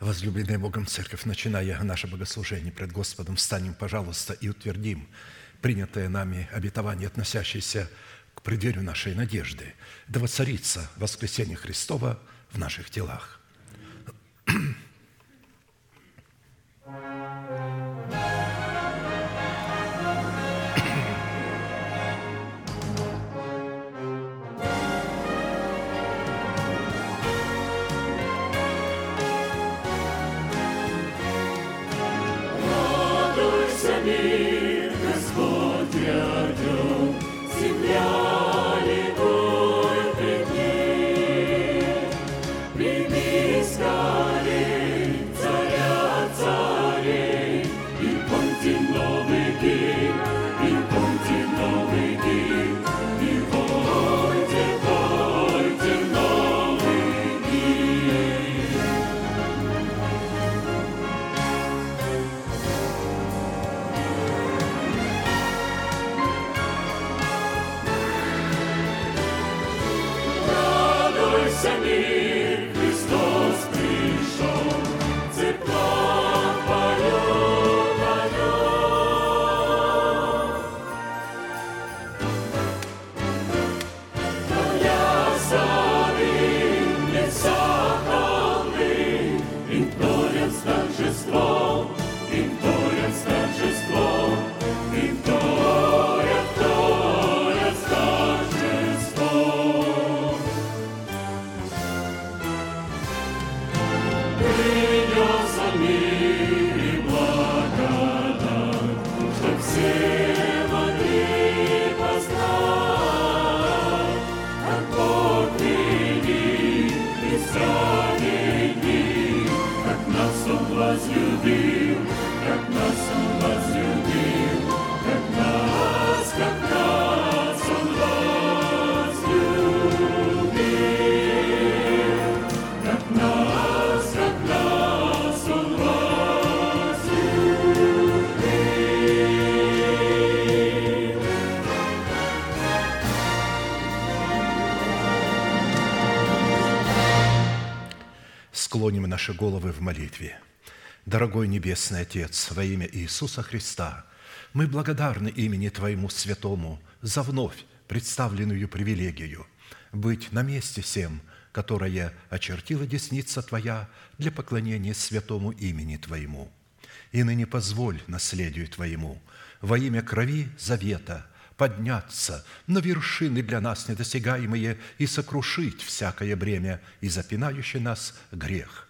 Возлюбленная Богом Церковь, начиная наше богослужение пред Господом, встанем, пожалуйста, и утвердим принятое нами обетование, относящееся к преддверию нашей надежды, да воцарится воскресение Христова в наших телах. Головы в молитве. Дорогой Небесный Отец, во имя Иисуса Христа, мы благодарны имени Твоему Святому за вновь представленную привилегию быть на месте всем, которое очертила десница Твоя для поклонения святому имени Твоему. И ныне позволь наследию Твоему во имя крови завета подняться на вершины для нас недосягаемые и сокрушить всякое бремя и запинающий нас грех –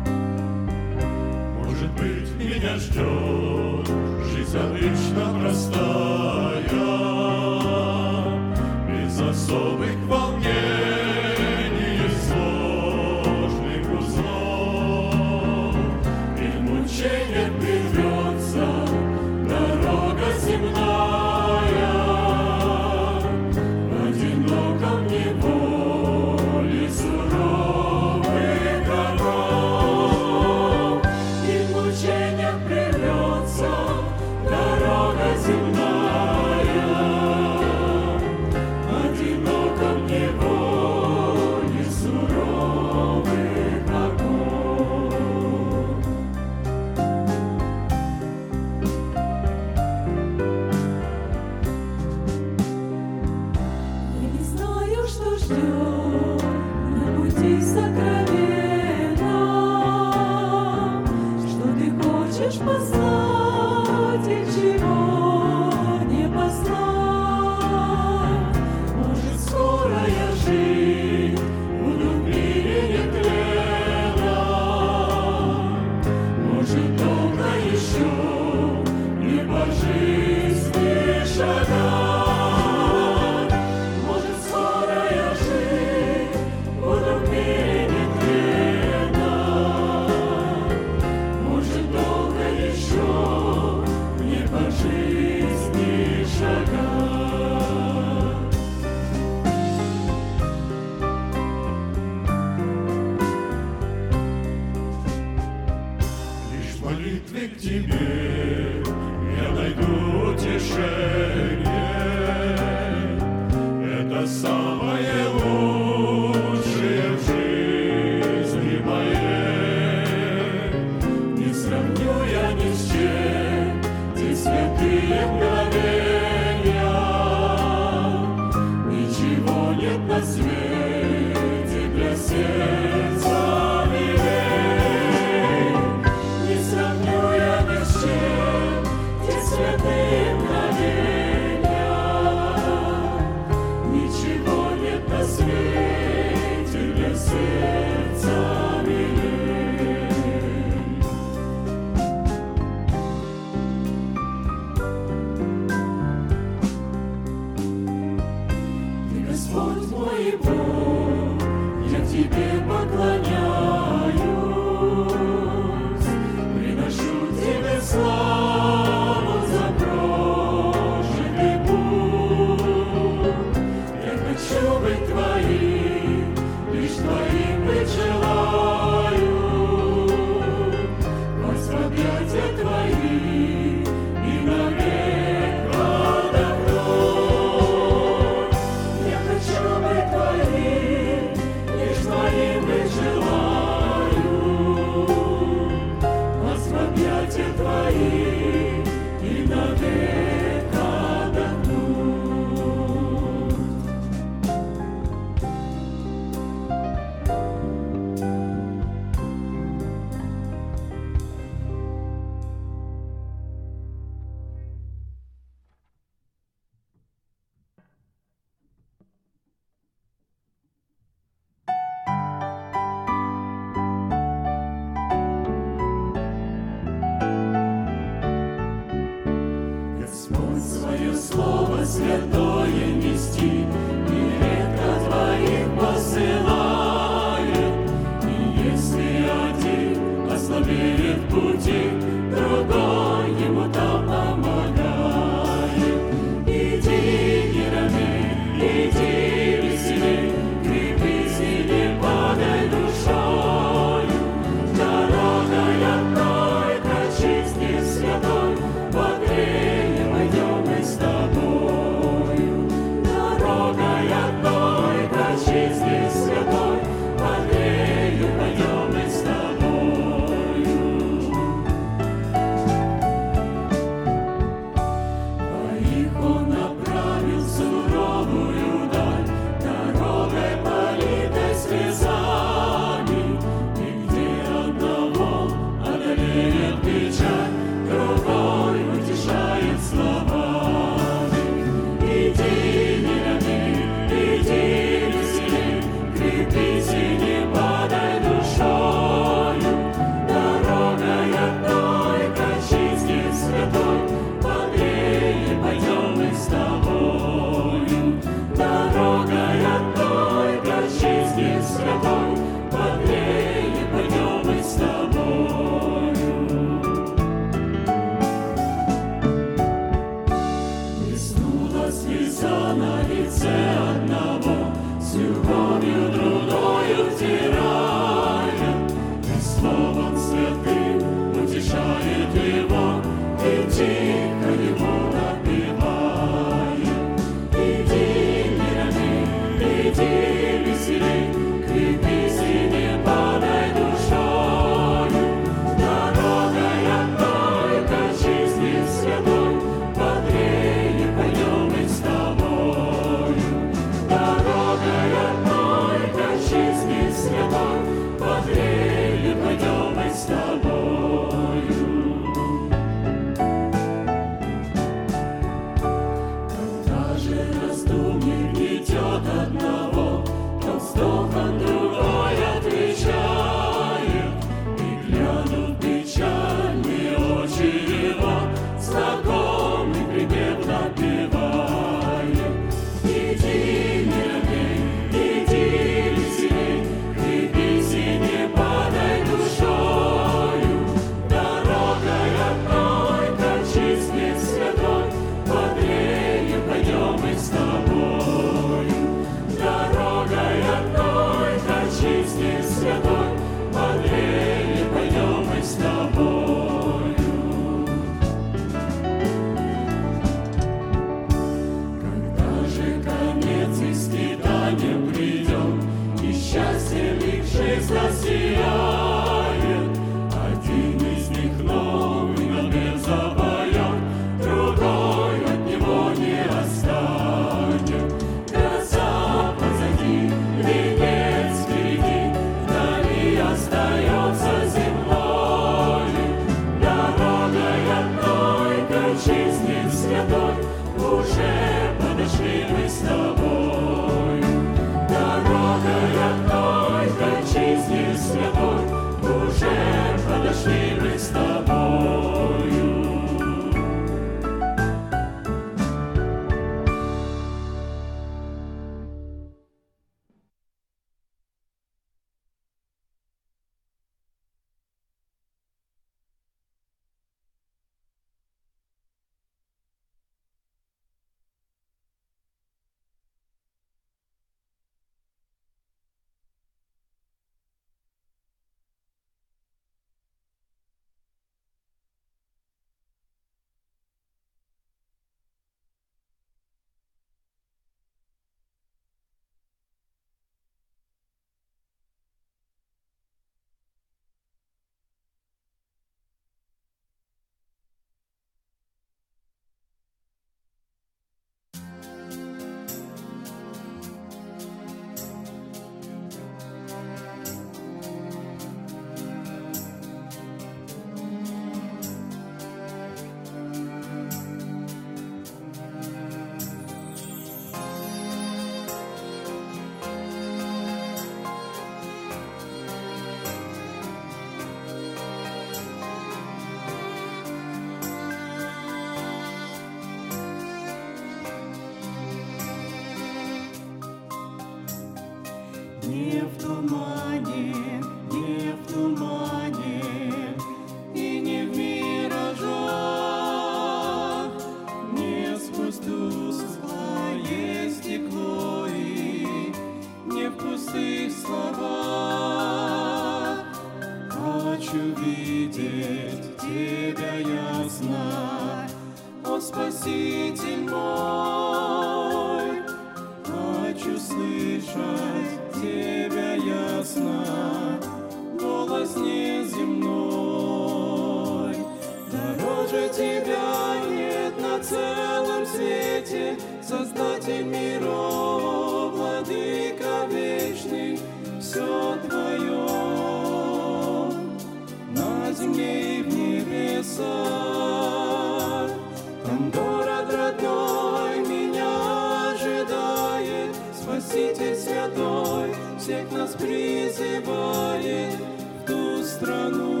всех нас призывает в ту страну,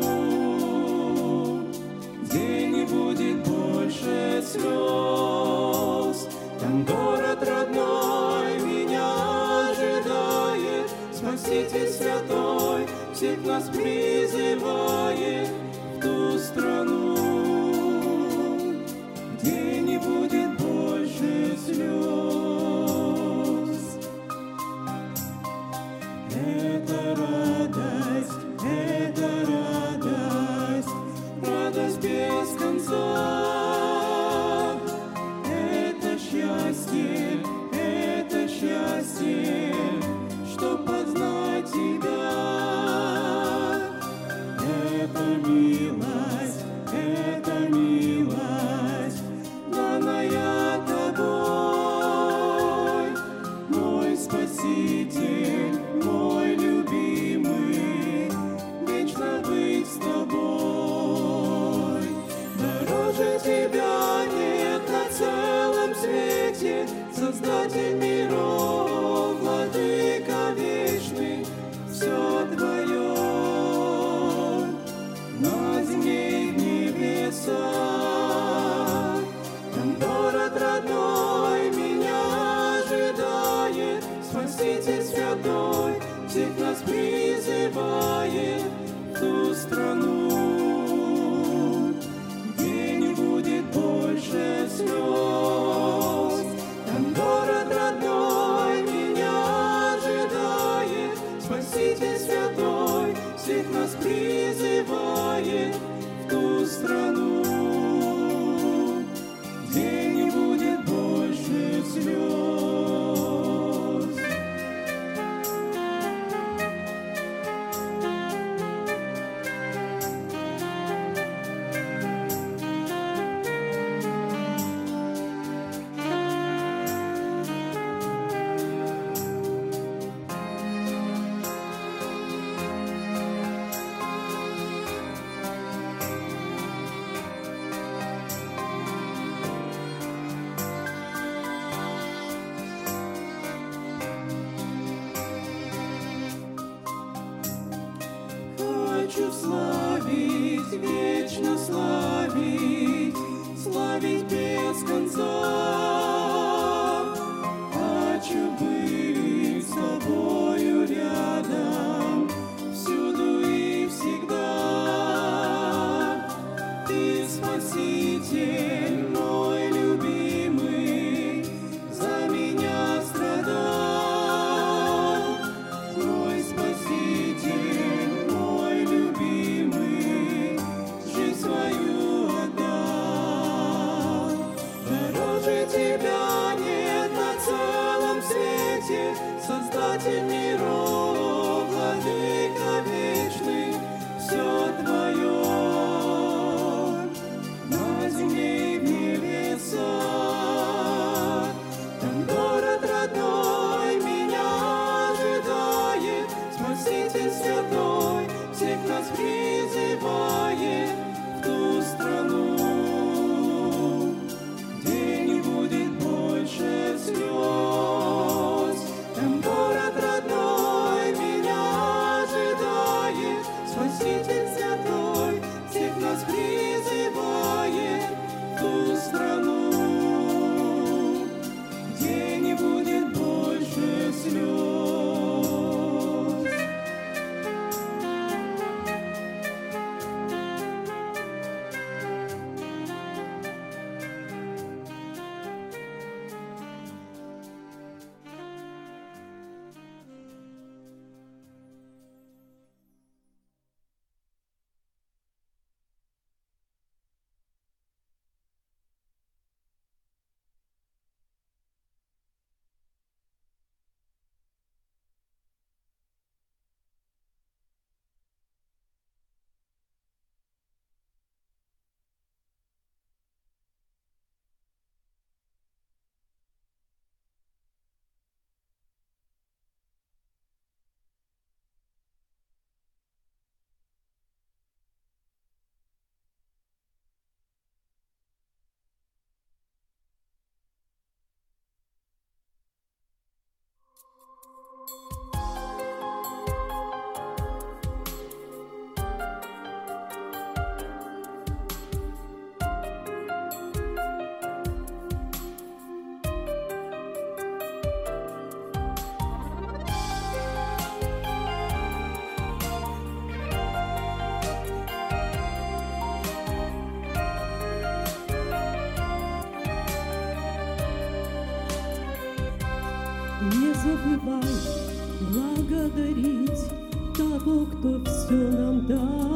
где не будет больше слез. Там город родной меня ожидает, Спаситель святой всех нас призывает. Кто все нам дал.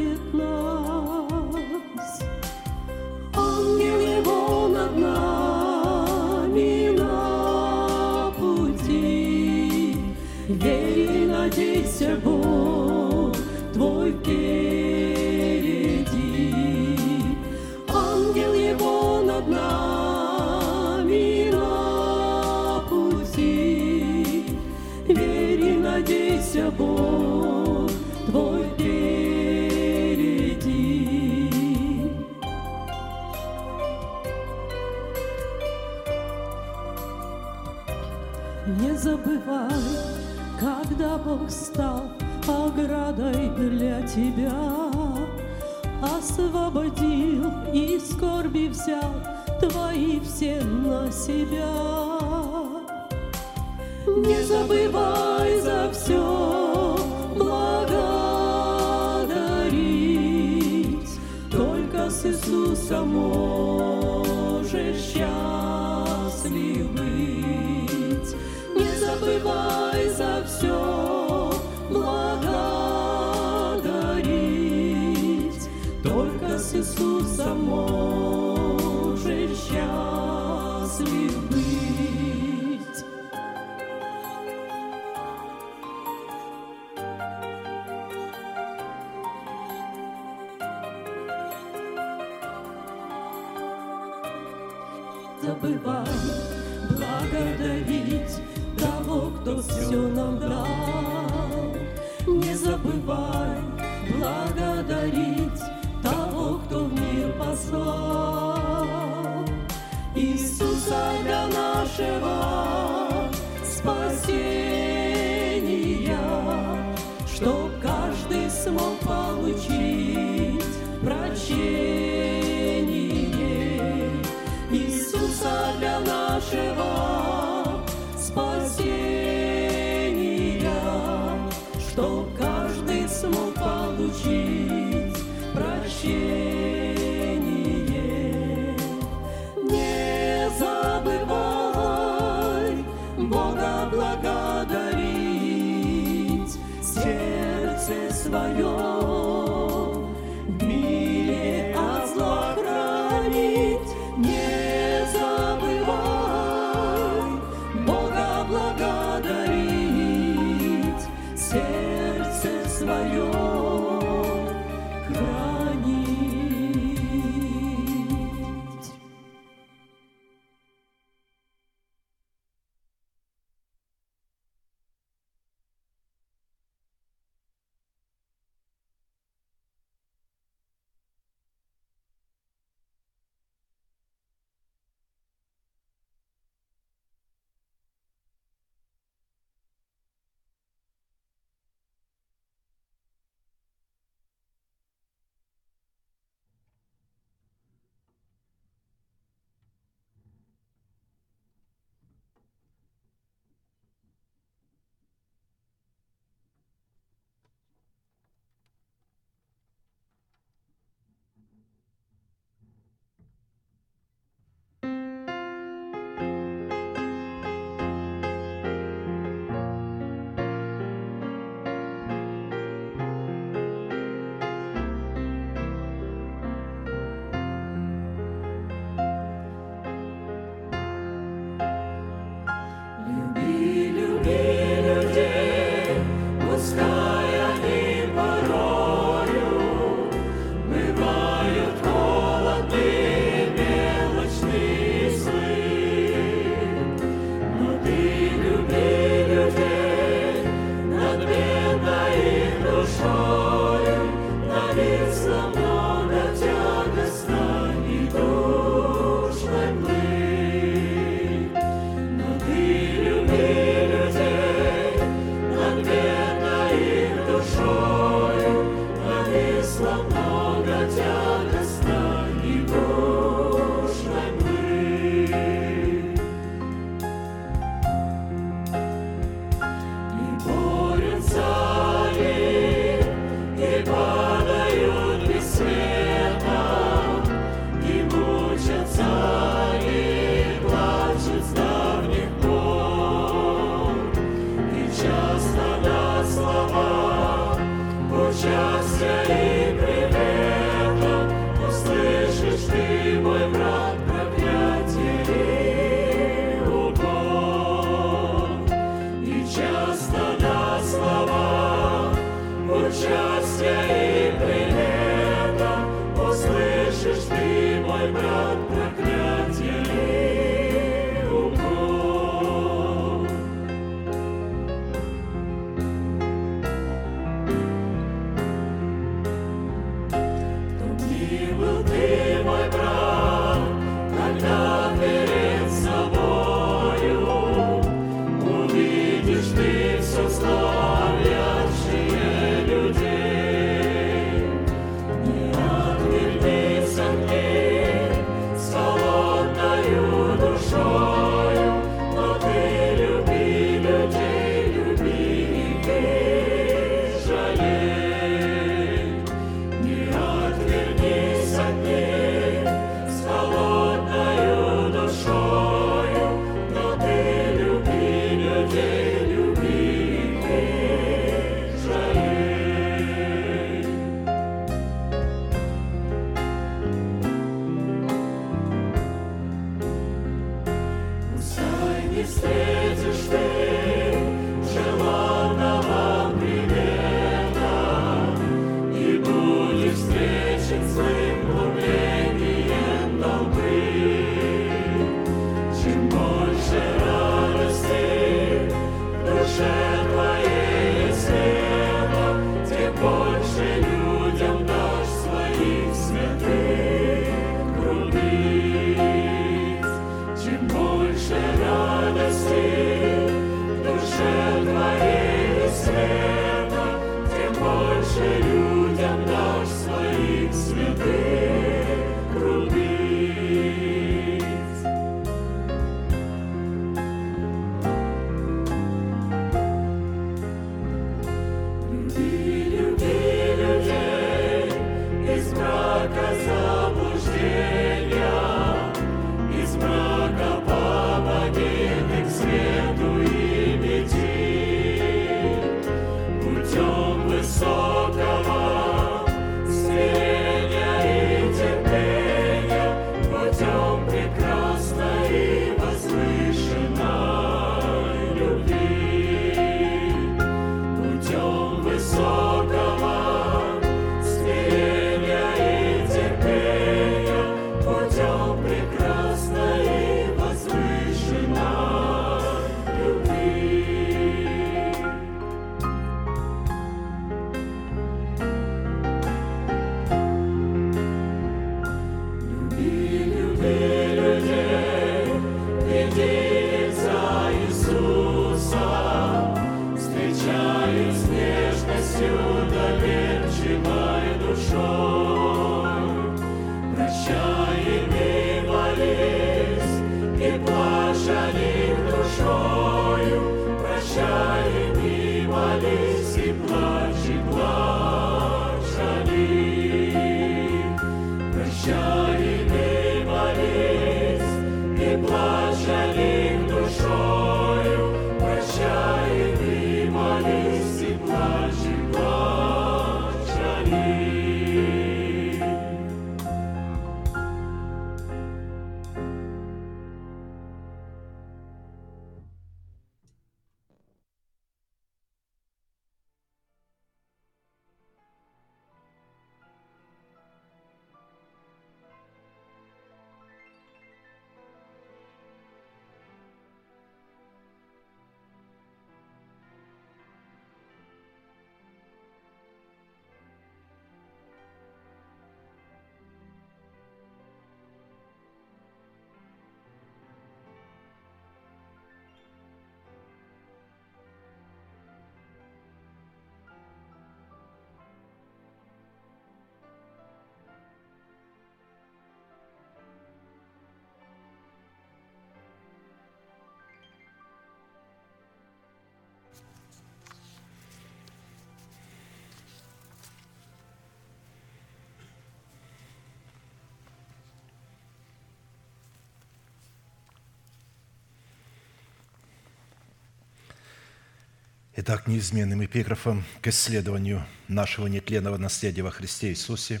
Итак, неизменным эпиграфом к исследованию нашего нетленного наследия во Христе Иисусе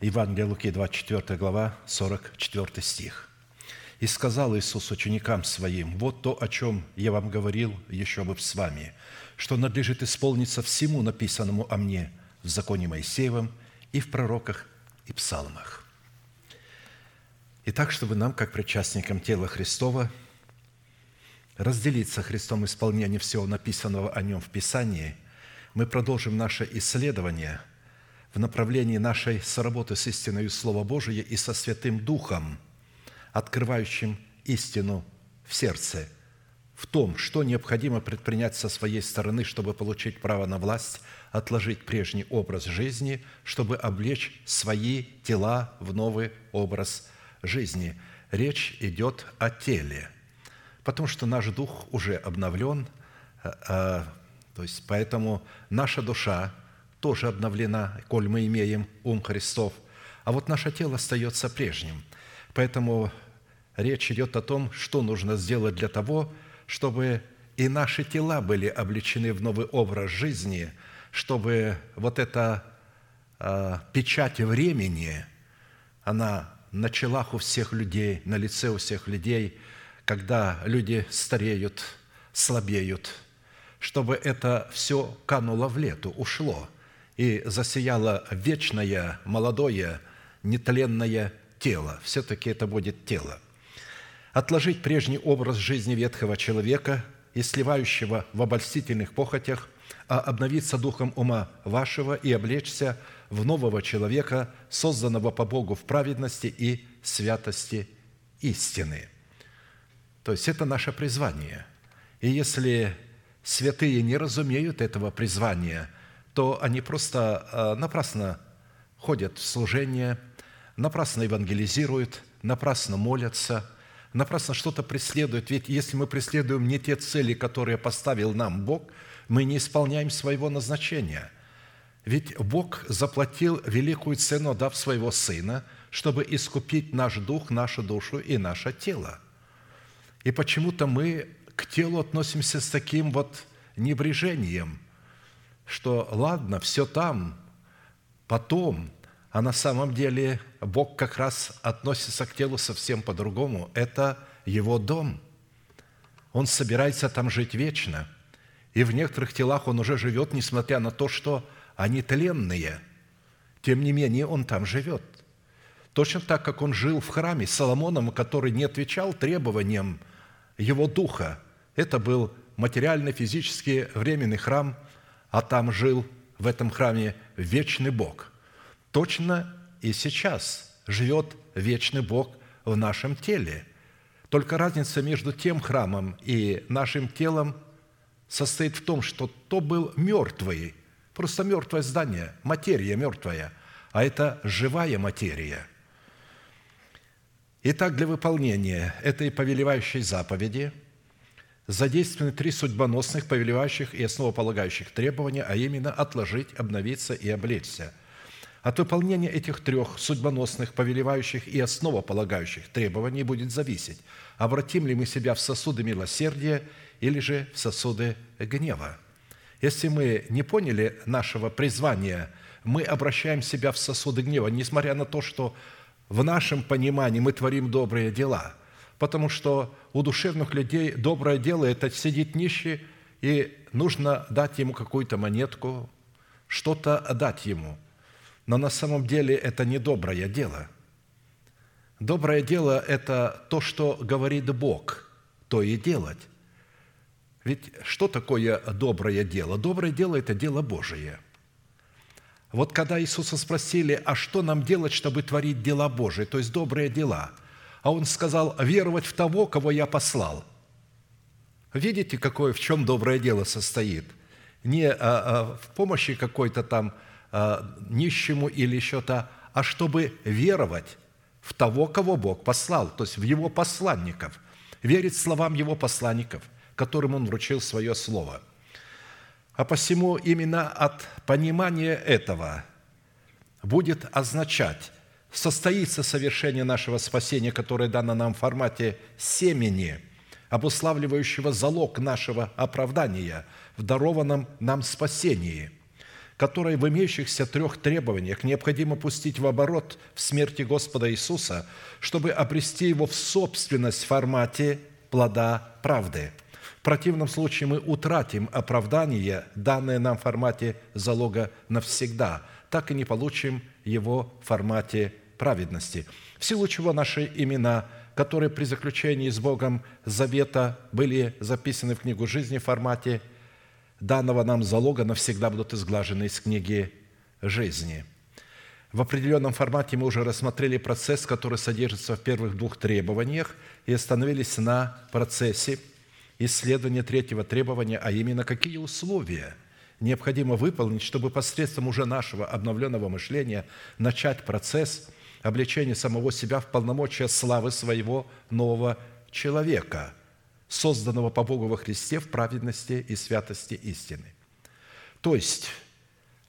Евангелие Луки, 24 глава, 44 стих. «И сказал Иисус ученикам Своим, вот то, о чем я вам говорил еще бы с вами, что надлежит исполниться всему написанному о мне в законе Моисеевом и в пророках и псалмах». Итак, чтобы нам, как причастникам тела Христова – разделиться Христом исполнение всего написанного о Нем в Писании, мы продолжим наше исследование в направлении нашей соработы с истиной Слова Божия и со Святым Духом, открывающим истину в сердце, в том, что необходимо предпринять со своей стороны, чтобы получить право на власть, отложить прежний образ жизни, чтобы облечь свои тела в новый образ жизни. Речь идет о теле – потому что наш дух уже обновлен, а, а, то есть поэтому наша душа тоже обновлена, коль мы имеем ум Христов, а вот наше тело остается прежним. Поэтому речь идет о том, что нужно сделать для того, чтобы и наши тела были облечены в новый образ жизни, чтобы вот эта э, печать времени, она на челах у всех людей, на лице у всех людей – когда люди стареют, слабеют, чтобы это все кануло в лету, ушло и засияло вечное, молодое, нетленное тело. Все-таки это будет тело. Отложить прежний образ жизни ветхого человека и сливающего в обольстительных похотях, а обновиться духом ума вашего и облечься в нового человека, созданного по Богу в праведности и святости истины – то есть это наше призвание. И если святые не разумеют этого призвания, то они просто э, напрасно ходят в служение, напрасно евангелизируют, напрасно молятся, напрасно что-то преследуют. Ведь если мы преследуем не те цели, которые поставил нам Бог, мы не исполняем своего назначения. Ведь Бог заплатил великую цену, дав своего Сына, чтобы искупить наш дух, нашу душу и наше тело – и почему-то мы к телу относимся с таким вот небрежением, что ладно, все там, потом, а на самом деле Бог как раз относится к телу совсем по-другому. Это Его дом. Он собирается там жить вечно. И в некоторых телах Он уже живет, несмотря на то, что они тленные. Тем не менее, Он там живет. Точно так, как Он жил в храме с Соломоном, который не отвечал требованиям – его духа. Это был материальный, физический, временный храм, а там жил в этом храме вечный Бог. Точно и сейчас живет вечный Бог в нашем теле. Только разница между тем храмом и нашим телом состоит в том, что то был мертвый, просто мертвое здание, материя мертвая, а это живая материя – Итак, для выполнения этой повелевающей заповеди задействованы три судьбоносных, повелевающих и основополагающих требования, а именно отложить, обновиться и облечься. От выполнения этих трех судьбоносных, повелевающих и основополагающих требований будет зависеть, обратим ли мы себя в сосуды милосердия или же в сосуды гнева. Если мы не поняли нашего призвания, мы обращаем себя в сосуды гнева, несмотря на то, что в нашем понимании мы творим добрые дела, потому что у душевных людей доброе дело – это сидит нищий, и нужно дать ему какую-то монетку, что-то дать ему. Но на самом деле это не доброе дело. Доброе дело – это то, что говорит Бог, то и делать. Ведь что такое доброе дело? Доброе дело – это дело Божие – вот когда Иисуса спросили, а что нам делать, чтобы творить дела Божии, то есть добрые дела, а Он сказал, веровать в того, кого я послал. Видите, какое, в чем доброе дело состоит? Не а, а, в помощи какой-то там а, нищему или еще-то, а чтобы веровать в того, кого Бог послал, то есть в Его посланников, верить словам Его посланников, которым Он вручил свое Слово – а посему именно от понимания этого будет означать, состоится совершение нашего спасения, которое дано нам в формате семени, обуславливающего залог нашего оправдания в дарованном нам спасении, которое в имеющихся трех требованиях необходимо пустить в оборот в смерти Господа Иисуса, чтобы обрести его в собственность в формате плода правды. В противном случае мы утратим оправдание, данное нам в формате залога навсегда, так и не получим его в формате праведности, в силу чего наши имена, которые при заключении с Богом завета были записаны в книгу жизни в формате данного нам залога, навсегда будут изглажены из книги жизни. В определенном формате мы уже рассмотрели процесс, который содержится в первых двух требованиях, и остановились на процессе исследования третьего требования, а именно какие условия необходимо выполнить, чтобы посредством уже нашего обновленного мышления начать процесс – обличение самого себя в полномочия славы своего нового человека, созданного по Богу во Христе в праведности и святости истины. То есть,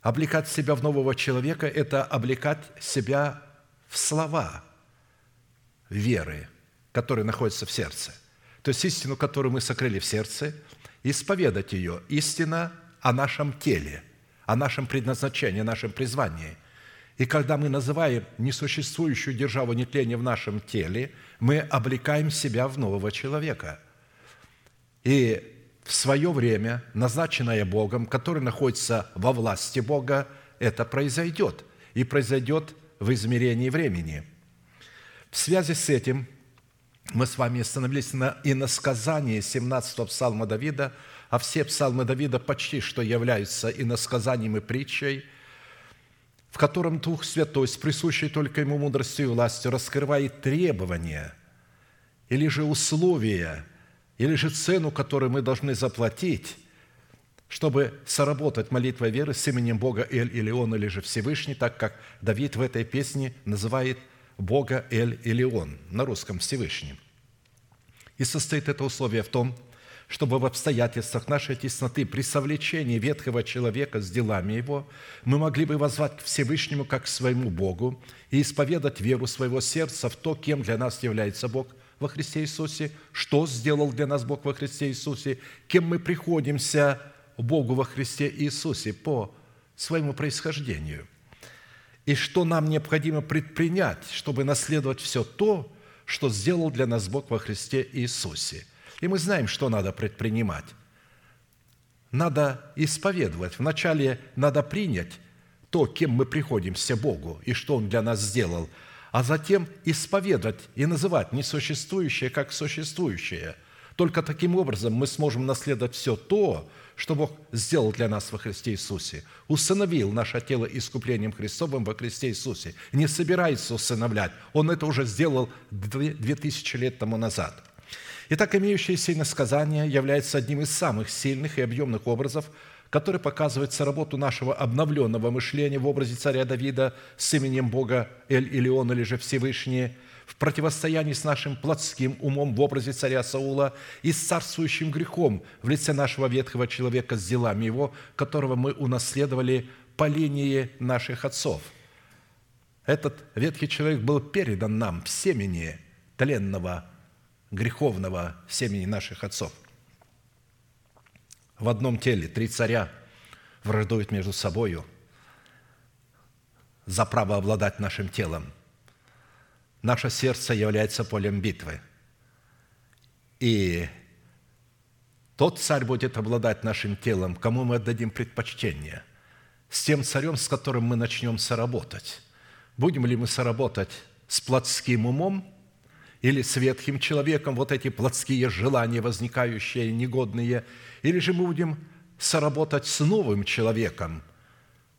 облекать себя в нового человека – это облекать себя в слова веры, которые находятся в сердце. То есть, истину, которую мы сокрыли в сердце, исповедать ее. Истина о нашем теле, о нашем предназначении, о нашем призвании. И когда мы называем несуществующую державу нетления в нашем теле, мы облекаем себя в нового человека. И в свое время, назначенное Богом, который находится во власти Бога, это произойдет. И произойдет в измерении времени. В связи с этим мы с вами остановились на иносказании 17-го псалма Давида, а все псалмы Давида почти что являются иносказанием и притчей – в котором Дух Святой с присущей только Ему мудростью и властью раскрывает требования или же условия, или же цену, которую мы должны заплатить, чтобы соработать молитвой веры с именем Бога Эль или Он, или же Всевышний, так как Давид в этой песне называет Бога Эль или Он, на русском Всевышним. И состоит это условие в том, чтобы в обстоятельствах нашей тесноты при совлечении ветхого человека с делами его мы могли бы возвать к Всевышнему как к своему Богу и исповедать веру своего сердца в то, кем для нас является Бог во Христе Иисусе, что сделал для нас Бог во Христе Иисусе, кем мы приходимся Богу во Христе Иисусе по своему происхождению, и что нам необходимо предпринять, чтобы наследовать все то, что сделал для нас Бог во Христе Иисусе – и мы знаем, что надо предпринимать. Надо исповедовать. Вначале надо принять то, кем мы приходимся Богу и что Он для нас сделал, а затем исповедовать и называть несуществующее как существующее. Только таким образом мы сможем наследовать все то, что Бог сделал для нас во Христе Иисусе. Усыновил наше тело искуплением Христовым во Христе Иисусе. Не собирается усыновлять. Он это уже сделал две тысячи лет тому назад – Итак, имеющееся иносказание является одним из самых сильных и объемных образов, который показывает работу нашего обновленного мышления в образе царя Давида с именем Бога Эль Илион или же Всевышний, в противостоянии с нашим плотским умом в образе царя Саула и с царствующим грехом в лице нашего ветхого человека с делами его, которого мы унаследовали по линии наших отцов. Этот ветхий человек был передан нам в семени тленного греховного семени наших отцов. В одном теле три царя враждуют между собою за право обладать нашим телом. Наше сердце является полем битвы. И тот царь будет обладать нашим телом, кому мы отдадим предпочтение. С тем царем, с которым мы начнем соработать. Будем ли мы соработать с плотским умом или с ветхим человеком, вот эти плотские желания, возникающие, негодные, или же мы будем соработать с новым человеком,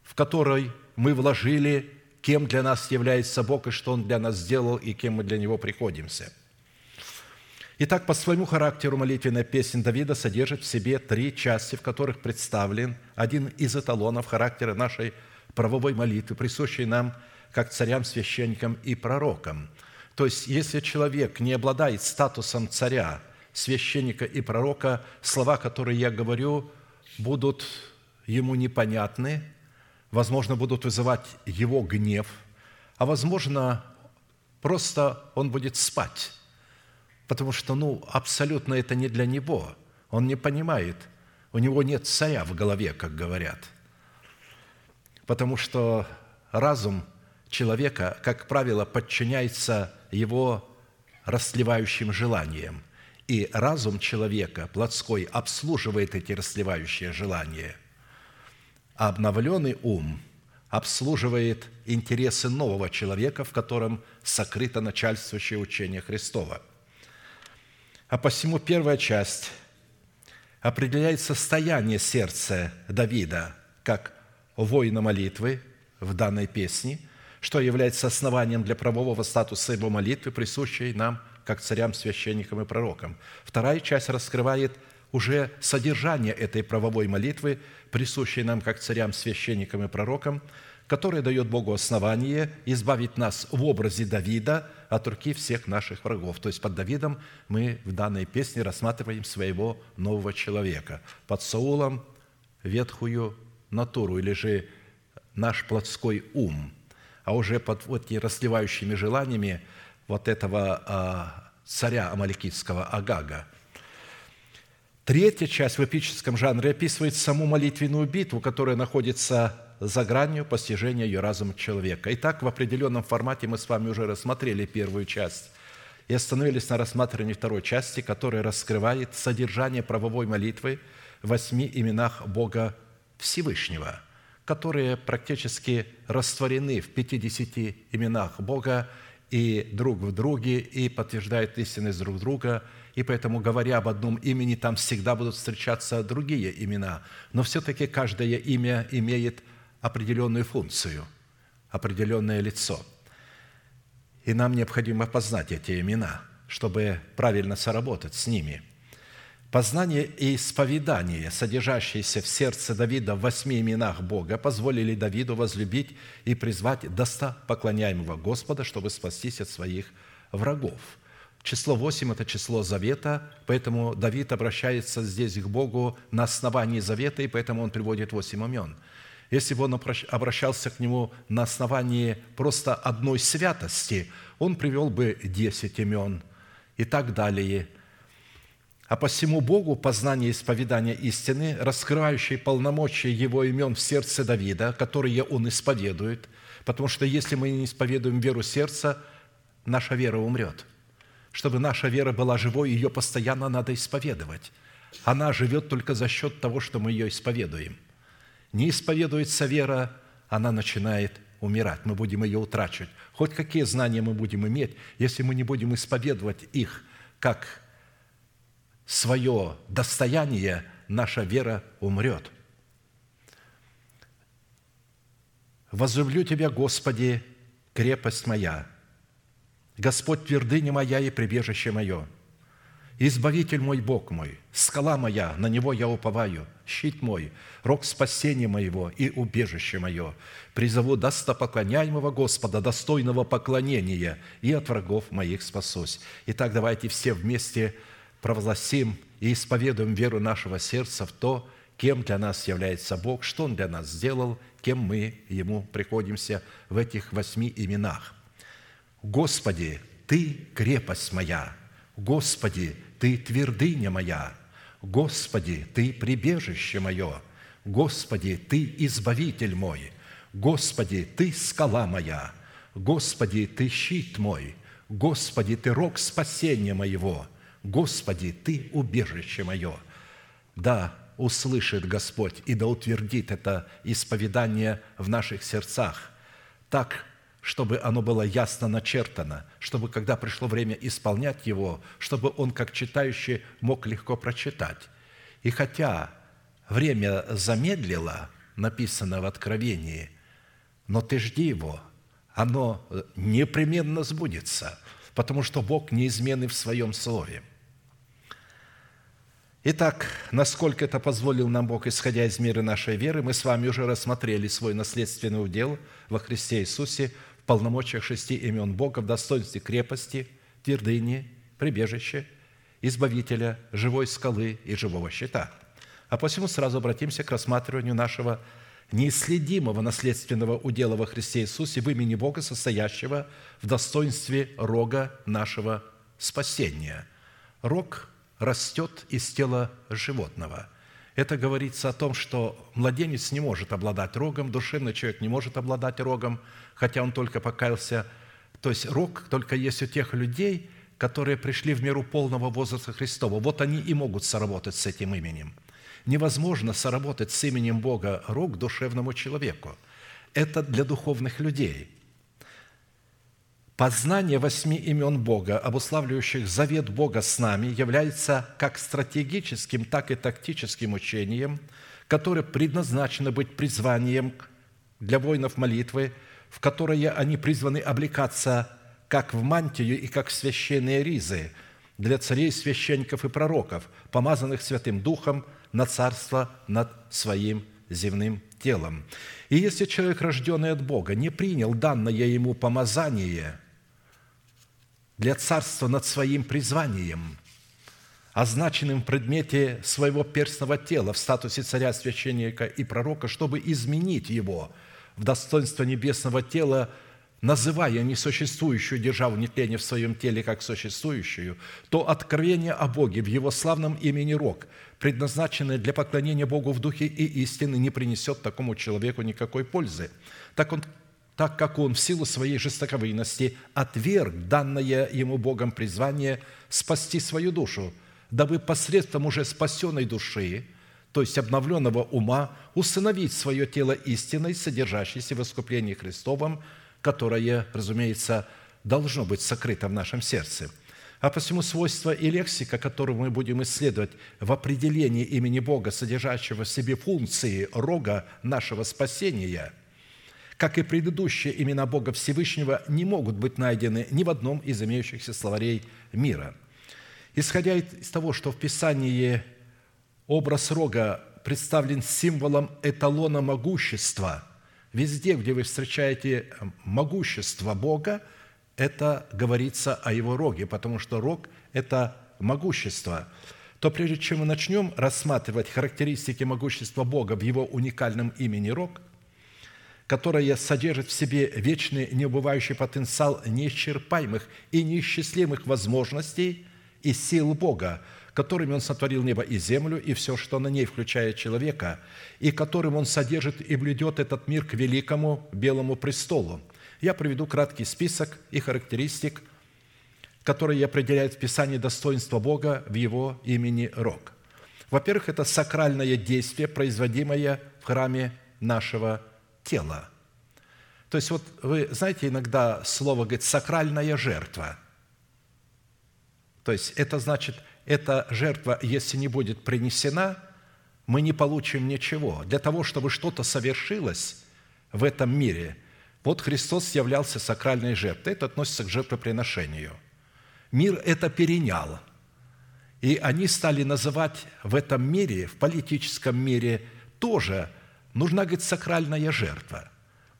в который мы вложили, кем для нас является Бог и что Он для нас сделал, и кем мы для Него приходимся. Итак, по своему характеру молитвенная песня Давида содержит в себе три части, в которых представлен один из эталонов характера нашей правовой молитвы, присущей нам как царям, священникам и пророкам – то есть, если человек не обладает статусом царя, священника и пророка, слова, которые я говорю, будут ему непонятны, возможно, будут вызывать его гнев, а возможно, просто он будет спать. Потому что, ну, абсолютно это не для него. Он не понимает. У него нет царя в голове, как говорят. Потому что разум человека, как правило, подчиняется его расливающим желаниям. И разум человека, плотской, обслуживает эти расливающие желания. А обновленный ум обслуживает интересы нового человека, в котором сокрыто начальствующее учение Христова. А посему первая часть определяет состояние сердца Давида как воина молитвы в данной песне – что является основанием для правового статуса его молитвы, присущей нам, как царям, священникам и пророкам. Вторая часть раскрывает уже содержание этой правовой молитвы, присущей нам, как царям, священникам и пророкам, которая дает Богу основание избавить нас в образе Давида от руки всех наших врагов. То есть под Давидом мы в данной песне рассматриваем своего нового человека. Под Саулом ветхую натуру или же наш плотской ум – а уже под вот этими расливающими желаниями вот этого а, царя Амаликитского Агага. Третья часть в эпическом жанре описывает саму молитвенную битву, которая находится за гранью постижения ее разума человека. Итак, в определенном формате мы с вами уже рассмотрели первую часть и остановились на рассматривании второй части, которая раскрывает содержание правовой молитвы в восьми именах Бога Всевышнего – которые практически растворены в 50 именах Бога и друг в друге, и подтверждают истинность друг друга, и поэтому, говоря об одном имени, там всегда будут встречаться другие имена. Но все-таки каждое имя имеет определенную функцию, определенное лицо. И нам необходимо познать эти имена, чтобы правильно соработать с ними – Познание и исповедание, содержащиеся в сердце Давида в восьми именах Бога, позволили Давиду возлюбить и призвать достопоклоняемого Господа, чтобы спастись от своих врагов. Число восемь – это число завета, поэтому Давид обращается здесь к Богу на основании завета, и поэтому он приводит восемь имен. Если бы он обращался к нему на основании просто одной святости, он привел бы десять имен и так далее – а посему Богу познание исповедания истины, раскрывающее полномочия Его имен в сердце Давида, которые Он исповедует, потому что если мы не исповедуем веру сердца, наша вера умрет. Чтобы наша вера была живой, ее постоянно надо исповедовать. Она живет только за счет того, что мы ее исповедуем. Не исповедуется вера, она начинает умирать, мы будем ее утрачивать. Хоть какие знания мы будем иметь, если мы не будем исповедовать их как свое достояние, наша вера умрет. Возлюблю Тебя, Господи, крепость моя, Господь твердыня моя и прибежище мое, Избавитель мой, Бог мой, скала моя, на Него я уповаю, щит мой, рог спасения моего и убежище мое. Призову достопоклоняемого Господа, достойного поклонения, и от врагов моих спасусь. Итак, давайте все вместе – провозгласим и исповедуем веру нашего сердца в то, кем для нас является Бог, что Он для нас сделал, кем мы Ему приходимся в этих восьми именах. Господи, Ты – крепость моя, Господи, Ты – твердыня моя, Господи, Ты – прибежище мое, Господи, Ты – избавитель мой, Господи, Ты – скала моя, Господи, Ты – щит мой, Господи, Ты – рог спасения моего – Господи, Ты убежище мое. Да, услышит Господь и да утвердит это исповедание в наших сердцах. Так, чтобы оно было ясно начертано, чтобы, когда пришло время исполнять его, чтобы он, как читающий, мог легко прочитать. И хотя время замедлило, написано в Откровении, но ты жди его, оно непременно сбудется, потому что Бог неизменный в Своем Слове – Итак, насколько это позволил нам Бог, исходя из меры нашей веры, мы с вами уже рассмотрели свой наследственный удел во Христе Иисусе полномочиях шести имен Бога, в достоинстве крепости, твердыни, прибежища, избавителя, живой скалы и живого щита. А посему сразу обратимся к рассматриванию нашего неисследимого наследственного удела во Христе Иисусе в имени Бога, состоящего в достоинстве рога нашего спасения – рог растет из тела животного. Это говорится о том, что младенец не может обладать рогом, душевный человек не может обладать рогом, хотя он только покаялся. То есть рог только есть у тех людей, которые пришли в меру полного возраста Христова. Вот они и могут соработать с этим именем. Невозможно соработать с именем Бога рог душевному человеку. Это для духовных людей – Познание восьми имен Бога, обуславливающих завет Бога с нами, является как стратегическим, так и тактическим учением, которое предназначено быть призванием для воинов молитвы, в которое они призваны облекаться как в мантию и как в священные ризы для царей, священников и пророков, помазанных Святым Духом на царство над своим земным телом. И если человек, рожденный от Бога, не принял данное ему помазание – для царства над своим призванием, означенным в предмете своего перстного тела в статусе царя, священника и пророка, чтобы изменить его в достоинство небесного тела, называя несуществующую державу нетления в своем теле как существующую, то откровение о Боге в Его славном имени Рог, предназначенное для поклонения Богу в духе и истины, не принесет такому человеку никакой пользы. Так он так как он в силу своей жестоковыйности отверг данное ему Богом призвание спасти свою душу, дабы посредством уже спасенной души, то есть обновленного ума, усыновить свое тело истиной, содержащейся в искуплении Христовом, которое, разумеется, должно быть сокрыто в нашем сердце. А посему свойства и лексика, которую мы будем исследовать в определении имени Бога, содержащего в себе функции рога нашего спасения – как и предыдущие имена Бога Всевышнего, не могут быть найдены ни в одном из имеющихся словарей мира. Исходя из того, что в Писании образ рога представлен символом эталона могущества, везде, где вы встречаете могущество Бога, это говорится о его роге, потому что рог – это могущество то прежде чем мы начнем рассматривать характеристики могущества Бога в его уникальном имени Рог – которая содержит в себе вечный неубывающий потенциал неисчерпаемых и неисчислимых возможностей и сил Бога, которыми Он сотворил небо и землю и все, что на ней, включая человека, и которым Он содержит и блюдет этот мир к великому белому престолу. Я приведу краткий список и характеристик, которые определяют в Писании достоинство Бога в Его имени Рог. Во-первых, это сакральное действие, производимое в храме нашего тела. То есть вот вы знаете, иногда слово говорит «сакральная жертва». То есть это значит, эта жертва, если не будет принесена, мы не получим ничего. Для того, чтобы что-то совершилось в этом мире, вот Христос являлся сакральной жертвой. Это относится к жертвоприношению. Мир это перенял. И они стали называть в этом мире, в политическом мире тоже – нужна, говорит, сакральная жертва.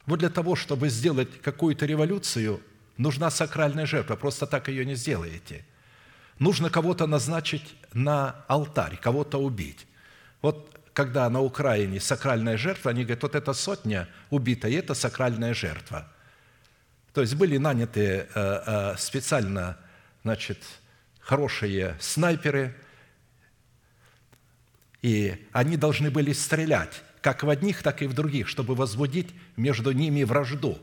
Вот для того, чтобы сделать какую-то революцию, нужна сакральная жертва. Просто так ее не сделаете. Нужно кого-то назначить на алтарь, кого-то убить. Вот когда на Украине сакральная жертва, они говорят, вот эта сотня убита, и это сакральная жертва. То есть были наняты э, э, специально значит, хорошие снайперы, и они должны были стрелять как в одних, так и в других, чтобы возбудить между ними вражду.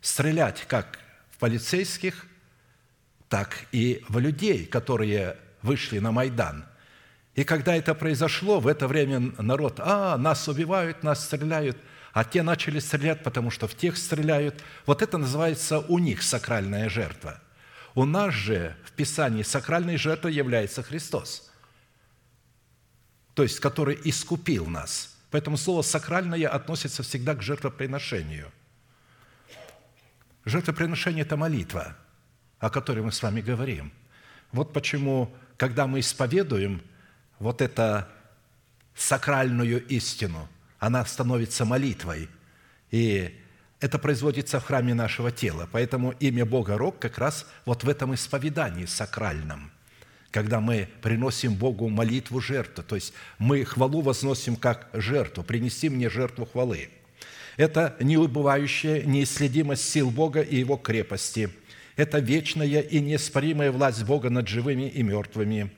Стрелять как в полицейских, так и в людей, которые вышли на Майдан. И когда это произошло, в это время народ, а, нас убивают, нас стреляют, а те начали стрелять, потому что в тех стреляют. Вот это называется у них сакральная жертва. У нас же в Писании сакральной жертвой является Христос, то есть который искупил нас – Поэтому слово «сакральное» относится всегда к жертвоприношению. Жертвоприношение – это молитва, о которой мы с вами говорим. Вот почему, когда мы исповедуем вот эту сакральную истину, она становится молитвой. И это производится в храме нашего тела. Поэтому имя Бога Рог как раз вот в этом исповедании сакральном – когда мы приносим Богу молитву жертву, то есть мы хвалу возносим как жертву, принеси мне жертву хвалы. Это неубывающая неисследимость сил Бога и Его крепости. Это вечная и неоспоримая власть Бога над живыми и мертвыми.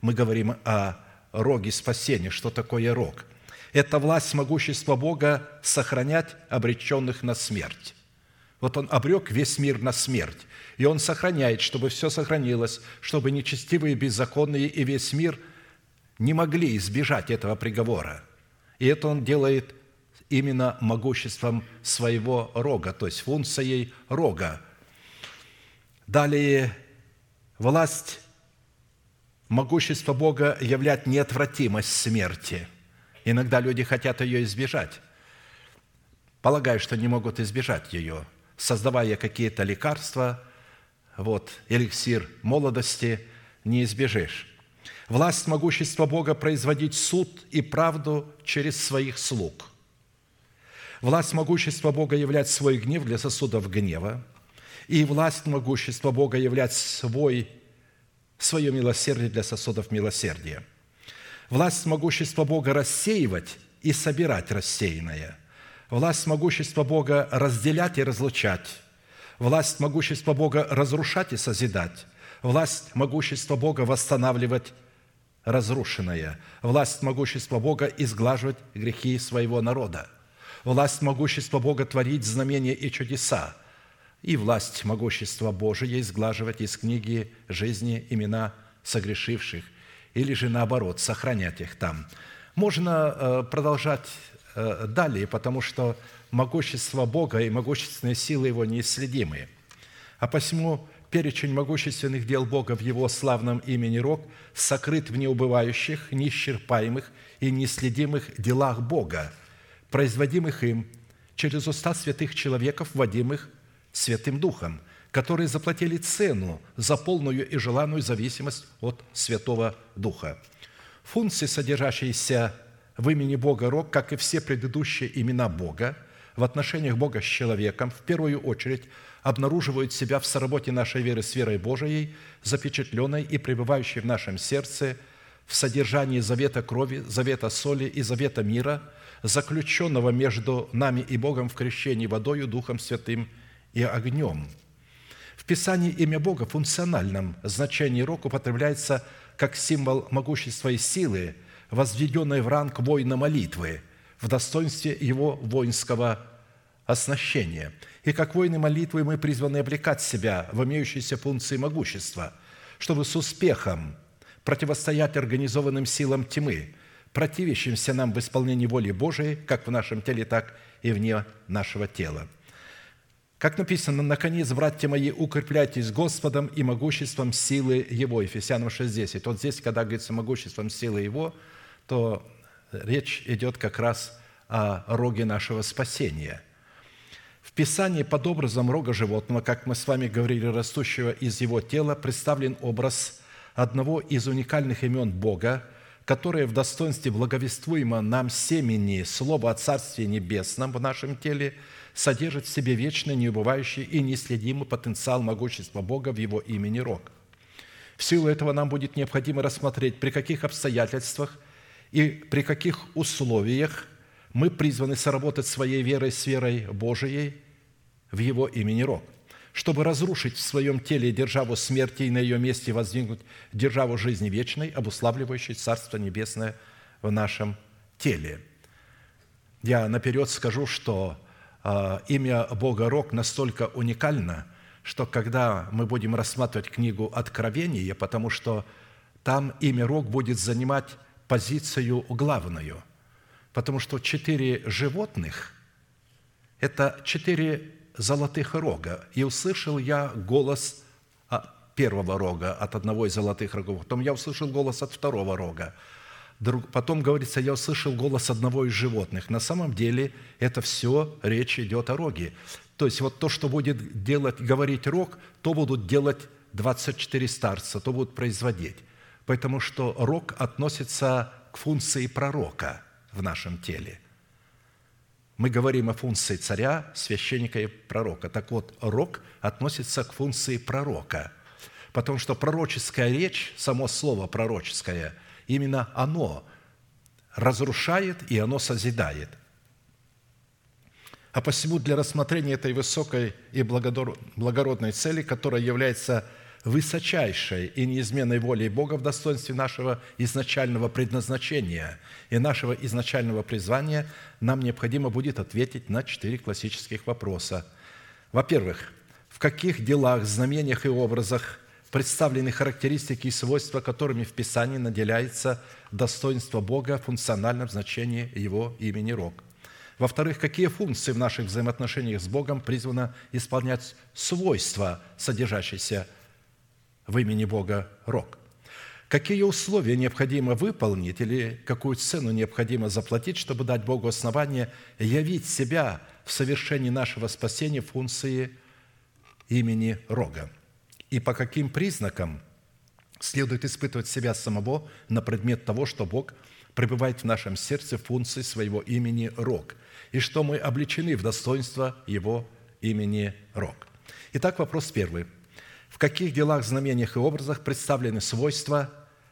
Мы говорим о роге спасения. Что такое рог? Это власть могущества Бога сохранять обреченных на смерть. Вот Он обрек весь мир на смерть. И Он сохраняет, чтобы все сохранилось, чтобы нечестивые, беззаконные и весь мир не могли избежать этого приговора. И это Он делает именно могуществом своего рога, то есть функцией рога. Далее, власть могущество Бога являет неотвратимость смерти. Иногда люди хотят ее избежать, полагая, что не могут избежать ее, создавая какие-то лекарства, вот, эликсир молодости, не избежишь. Власть могущества Бога производить суд и правду через своих слуг. Власть могущества Бога являть свой гнев для сосудов гнева. И власть могущества Бога являть свой свое милосердие для сосудов милосердия. Власть могущества Бога рассеивать и собирать рассеянное. Власть могущества Бога разделять и разлучать. Власть могущества Бога разрушать и созидать. Власть могущества Бога восстанавливать разрушенное. Власть могущества Бога изглаживать грехи своего народа. Власть могущества Бога творить знамения и чудеса – и власть могущества Божия изглаживать из книги жизни имена согрешивших, или же наоборот, сохранять их там. Можно э, продолжать э, далее, потому что могущество Бога и могущественные силы Его неисследимы. А посему перечень могущественных дел Бога в Его славном имени Рог сокрыт в неубывающих, неисчерпаемых и неисследимых делах Бога, производимых им через уста святых человеков, вводимых Святым Духом, которые заплатили цену за полную и желанную зависимость от Святого Духа. Функции, содержащиеся в имени Бога Рог, как и все предыдущие имена Бога, в отношениях Бога с человеком, в первую очередь обнаруживают себя в соработе нашей веры с верой Божией, запечатленной и пребывающей в нашем сердце, в содержании завета крови, завета соли и завета мира, заключенного между нами и Богом в крещении водою, Духом Святым и огнем. В Писании имя Бога в функциональном значении рок употребляется как символ могущества и силы, возведенной в ранг воина молитвы, в достоинстве его воинского оснащения. И как воины молитвы мы призваны облекать себя в имеющиеся функции могущества, чтобы с успехом противостоять организованным силам тьмы, противящимся нам в исполнении воли Божией, как в нашем теле, так и вне нашего тела – как написано, «Наконец, братья мои, укрепляйтесь Господом и могуществом силы Его». Ефесянам 6.10. Вот здесь, когда говорится «могуществом силы Его», то речь идет как раз о роге нашего спасения. В Писании под образом рога животного, как мы с вами говорили, растущего из его тела, представлен образ одного из уникальных имен Бога, которое в достоинстве благовествуемо нам семени Слова о Царстве Небесном в нашем теле – содержит в себе вечный, неубывающий и неследимый потенциал могущества Бога в Его имени Рог. В силу этого нам будет необходимо рассмотреть, при каких обстоятельствах и при каких условиях мы призваны соработать своей верой с верой Божией в Его имени Рог, чтобы разрушить в своем теле державу смерти и на ее месте воздвигнуть державу жизни вечной, обуславливающей Царство Небесное в нашем теле. Я наперед скажу, что а, имя Бога Рок настолько уникально, что когда мы будем рассматривать книгу Откровения, потому что там имя Рок будет занимать позицию главную, потому что четыре животных – это четыре золотых рога. И услышал я голос первого рога от одного из золотых рогов, потом я услышал голос от второго рога, Потом говорится, я услышал голос одного из животных. На самом деле это все речь идет о роге. То есть вот то, что будет делать, говорить рог, то будут делать 24 старца, то будут производить. Потому что рог относится к функции пророка в нашем теле. Мы говорим о функции царя, священника и пророка. Так вот, рог относится к функции пророка. Потому что пророческая речь, само слово пророческое – Именно оно разрушает и оно созидает. А посему для рассмотрения этой высокой и благородной цели, которая является высочайшей и неизменной волей Бога в достоинстве нашего изначального предназначения и нашего изначального призвания, нам необходимо будет ответить на четыре классических вопроса. Во-первых, в каких делах, знамениях и образах представлены характеристики и свойства, которыми в Писании наделяется достоинство Бога в функциональном значении Его имени Рог. Во-вторых, какие функции в наших взаимоотношениях с Богом призвано исполнять свойства, содержащиеся имени Бога Рог. Какие условия необходимо выполнить или какую цену необходимо заплатить, чтобы дать Богу основание явить себя в совершении нашего спасения функции имени Рога? И по каким признакам следует испытывать себя самого на предмет того, что Бог пребывает в нашем сердце функции своего имени Рог, и что мы обличены в достоинство Его имени Рог. Итак, вопрос первый – в каких делах, знамениях и образах представлены свойства,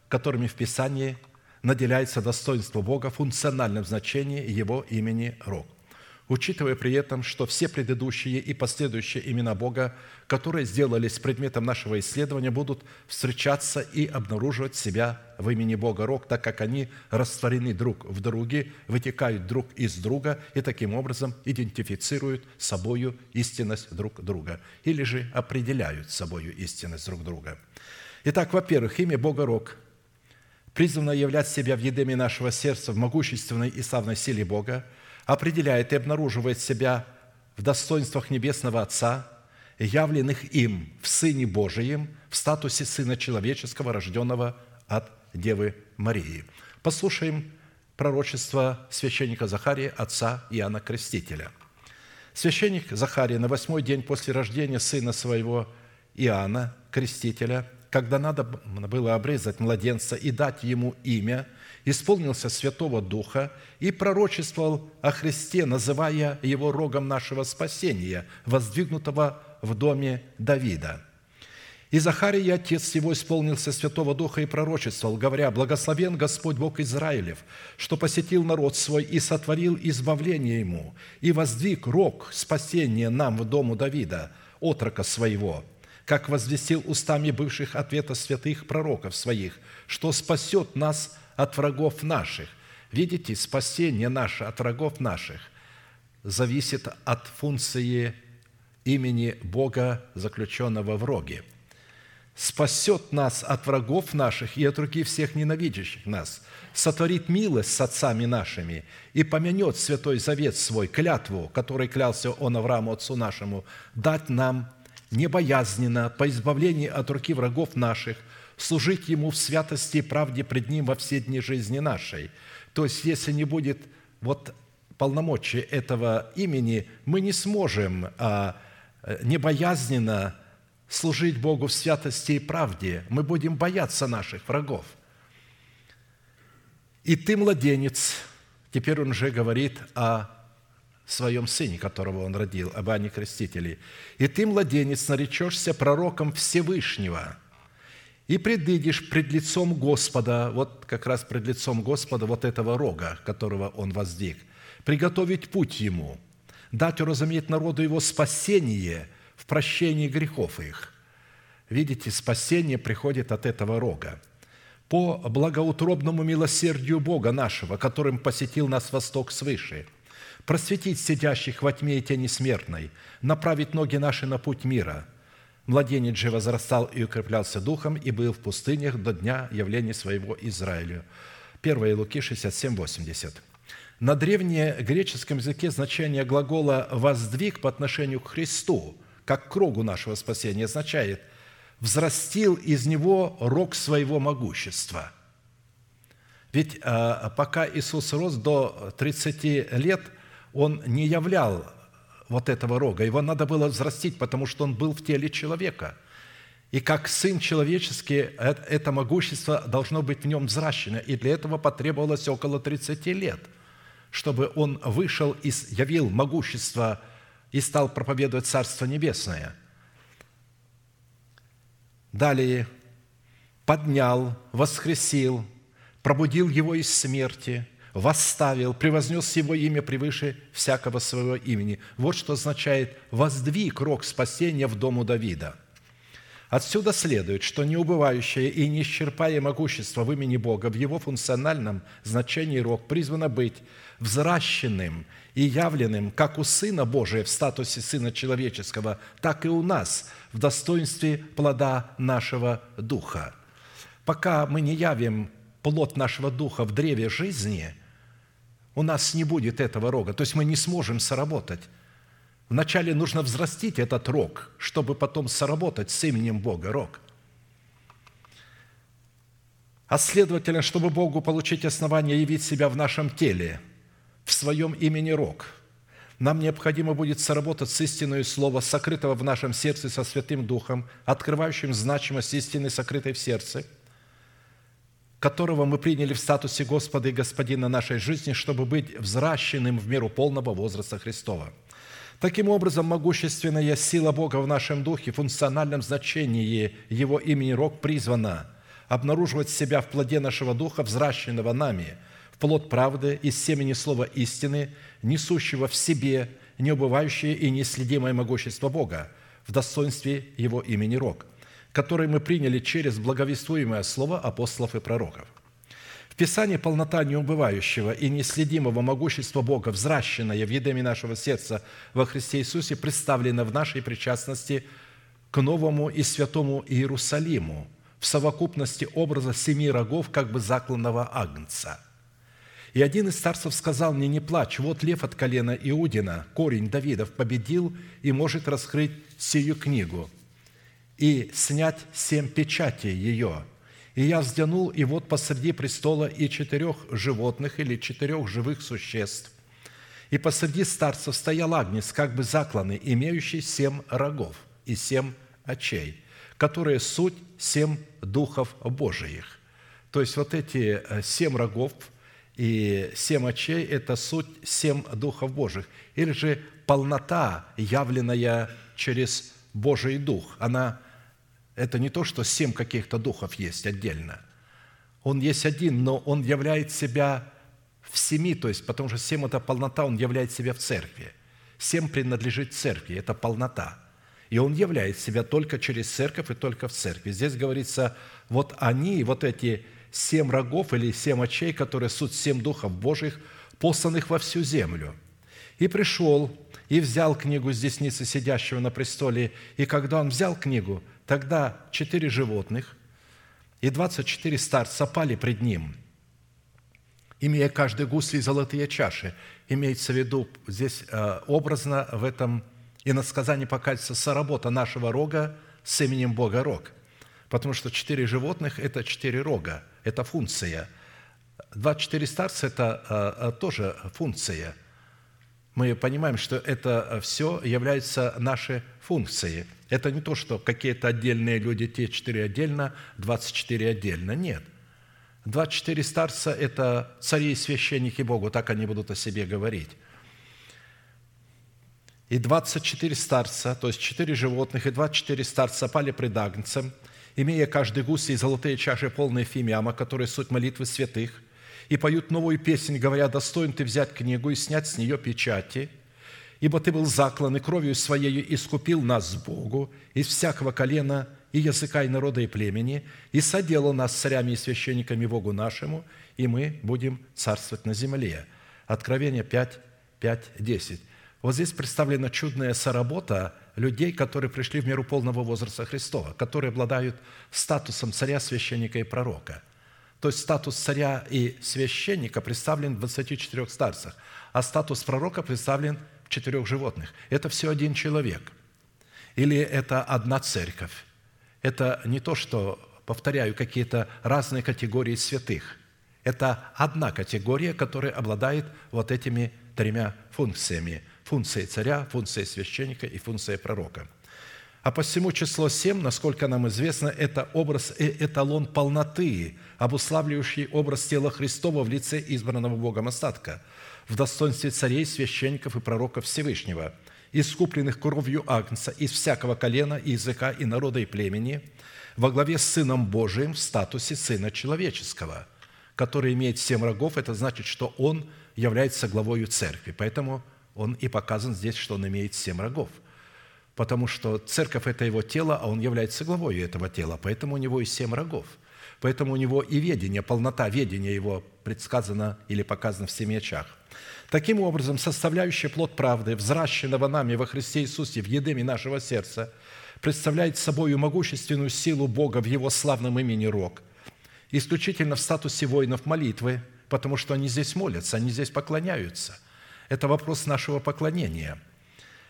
которыми в Писании наделяется достоинство Бога в функциональном значении Его имени Рог учитывая при этом, что все предыдущие и последующие имена Бога, которые сделались предметом нашего исследования, будут встречаться и обнаруживать себя в имени Бога Рог, так как они растворены друг в друге, вытекают друг из друга и таким образом идентифицируют собою истинность друг друга или же определяют собою истинность друг друга. Итак, во-первых, имя Бога Рог призвано являть себя в едеме нашего сердца в могущественной и славной силе Бога – определяет и обнаруживает себя в достоинствах Небесного Отца, явленных им в Сыне Божием в статусе Сына Человеческого, рожденного от Девы Марии. Послушаем пророчество священника Захария, отца Иоанна Крестителя. Священник Захария на восьмой день после рождения сына своего Иоанна Крестителя, когда надо было обрезать младенца и дать ему имя – исполнился Святого Духа и пророчествовал о Христе, называя Его рогом нашего спасения, воздвигнутого в доме Давида. И Захария, отец его, исполнился Святого Духа и пророчествовал, говоря, «Благословен Господь Бог Израилев, что посетил народ свой и сотворил избавление ему, и воздвиг рог спасения нам в дому Давида, отрока своего, как возвестил устами бывших ответа святых пророков своих, что спасет нас от врагов наших. Видите, спасение наше от врагов наших зависит от функции имени Бога, заключенного в роге. Спасет нас от врагов наших и от руки всех ненавидящих нас, сотворит милость с отцами нашими и помянет святой завет свой, клятву, которой клялся он Аврааму, отцу нашему, дать нам небоязненно по избавлению от руки врагов наших – служить Ему в святости и правде пред Ним во все дни жизни нашей. То есть, если не будет вот полномочия этого имени, мы не сможем а, небоязненно служить Богу в святости и правде. Мы будем бояться наших врагов. И ты, младенец, теперь он уже говорит о своем сыне, которого он родил, об Ане Крестителе. «И ты, младенец, наречешься пророком Всевышнего, и предыдешь пред лицом Господа, вот как раз пред лицом Господа, вот этого рога, которого Он воздвиг, приготовить путь Ему, дать уразуметь народу Его спасение в прощении грехов их. Видите, спасение приходит от этого рога. По благоутробному милосердию Бога нашего, которым посетил нас восток свыше, просветить сидящих во тьме и тени смертной, направить ноги наши на путь мира – Младенец же возрастал и укреплялся духом, и был в пустынях до дня явления своего Израилю». 1 Луки 67, 80. На древнегреческом языке значение глагола «воздвиг» по отношению к Христу, как к кругу нашего спасения, означает «взрастил из него рог своего могущества». Ведь а, пока Иисус рос до 30 лет, Он не являл вот этого рога. Его надо было взрастить, потому что он был в теле человека. И как Сын человеческий, это могущество должно быть в нем взращено. И для этого потребовалось около 30 лет, чтобы он вышел и явил могущество и стал проповедовать Царство Небесное. Далее, поднял, воскресил, пробудил его из смерти – восставил, превознес Его имя превыше всякого своего имени. Вот что означает «воздвиг рог спасения в дому Давида». Отсюда следует, что неубывающее и неисчерпаемое могущество в имени Бога в его функциональном значении рог призвано быть взращенным и явленным как у Сына Божия в статусе Сына Человеческого, так и у нас в достоинстве плода нашего Духа. Пока мы не явим плод нашего Духа в древе жизни, у нас не будет этого рога. То есть мы не сможем соработать. Вначале нужно взрастить этот рог, чтобы потом соработать с именем Бога рог. А следовательно, чтобы Богу получить основание явить себя в нашем теле, в своем имени рог, нам необходимо будет соработать с истиной Слова, сокрытого в нашем сердце со Святым Духом, открывающим значимость истины, сокрытой в сердце – которого мы приняли в статусе Господа и Господина нашей жизни, чтобы быть взращенным в меру полного возраста Христова. Таким образом, могущественная сила Бога в нашем духе, в функциональном значении Его имени Рог призвана обнаруживать себя в плоде нашего духа, взращенного нами, в плод правды из семени слова истины, несущего в себе неубывающее и неследимое могущество Бога в достоинстве Его имени Рог – который мы приняли через благовествуемое слово апостолов и пророков. В Писании полнота неубывающего и неследимого могущества Бога, взращенная в едеме нашего сердца во Христе Иисусе, представлена в нашей причастности к новому и святому Иерусалиму в совокупности образа семи рогов, как бы закланного агнца. И один из старцев сказал мне, не плачь, вот лев от колена Иудина, корень Давидов, победил и может раскрыть сию книгу – и снять семь печатей ее. И я взглянул, и вот посреди престола и четырех животных или четырех живых существ. И посреди старцев стоял агнец, как бы закланный, имеющий семь рогов и семь очей, которые суть семь духов Божиих. То есть вот эти э, семь рогов и семь очей – это суть семь духов Божьих, или же полнота, явленная через Божий Дух. Она это не то, что семь каких-то духов есть отдельно. Он есть один, но он являет себя в семи, то есть, потому что семь – это полнота, он являет себя в церкви. Семь принадлежит церкви, это полнота. И он являет себя только через церковь и только в церкви. Здесь говорится, вот они, вот эти семь рогов или семь очей, которые суть семь духов Божьих, посланных во всю землю. И пришел, и взял книгу с десницы сидящего на престоле, и когда он взял книгу – Тогда четыре животных и двадцать четыре старца пали пред ним, имея каждый гусли золотые чаши. Имеется в виду здесь э, образно в этом и на сказании показывается соработа нашего рога с именем Бога рог. Потому что четыре животных – это четыре рога, это функция. Двадцать четыре старца – это э, э, тоже функция. Мы понимаем, что это все является нашей функцией – это не то, что какие-то отдельные люди, те четыре отдельно, 24 отдельно. Нет. 24 старца – это цари и священники Богу, так они будут о себе говорить. И 24 старца, то есть 4 животных, и 24 старца пали пред Агнцем, имея каждый гусь и золотые чаши, полные фимиама, которые суть молитвы святых, и поют новую песнь, говоря, достоин ты взять книгу и снять с нее печати – ибо Ты был заклан и кровью Своею искупил нас Богу из всякого колена и языка, и народа, и племени, и соделал нас царями и священниками Богу нашему, и мы будем царствовать на земле». Откровение 5, 5, 10. Вот здесь представлена чудная соработа людей, которые пришли в миру полного возраста Христова, которые обладают статусом царя, священника и пророка. То есть статус царя и священника представлен в 24 старцах, а статус пророка представлен – четырех животных. Это все один человек. Или это одна церковь. Это не то, что, повторяю, какие-то разные категории святых. Это одна категория, которая обладает вот этими тремя функциями. Функцией царя, функцией священника и функцией пророка. А посему число семь, насколько нам известно, это образ и эталон полноты, обуславливающий образ тела Христова в лице избранного Богом остатка – в достоинстве царей, священников и пророков Всевышнего, искупленных кровью Агнца из всякого колена, и языка, и народа, и племени, во главе с Сыном Божиим в статусе Сына Человеческого, который имеет семь рогов, это значит, что он является главою церкви. Поэтому он и показан здесь, что он имеет семь рогов. Потому что церковь – это его тело, а он является главой этого тела. Поэтому у него и семь рогов. Поэтому у него и ведение, полнота ведения его предсказана или показана в семи очах. Таким образом, составляющая плод правды, взращенного нами во Христе Иисусе в едеме нашего сердца, представляет собой могущественную силу Бога в Его славном имени Рог, исключительно в статусе воинов молитвы, потому что они здесь молятся, они здесь поклоняются. Это вопрос нашего поклонения,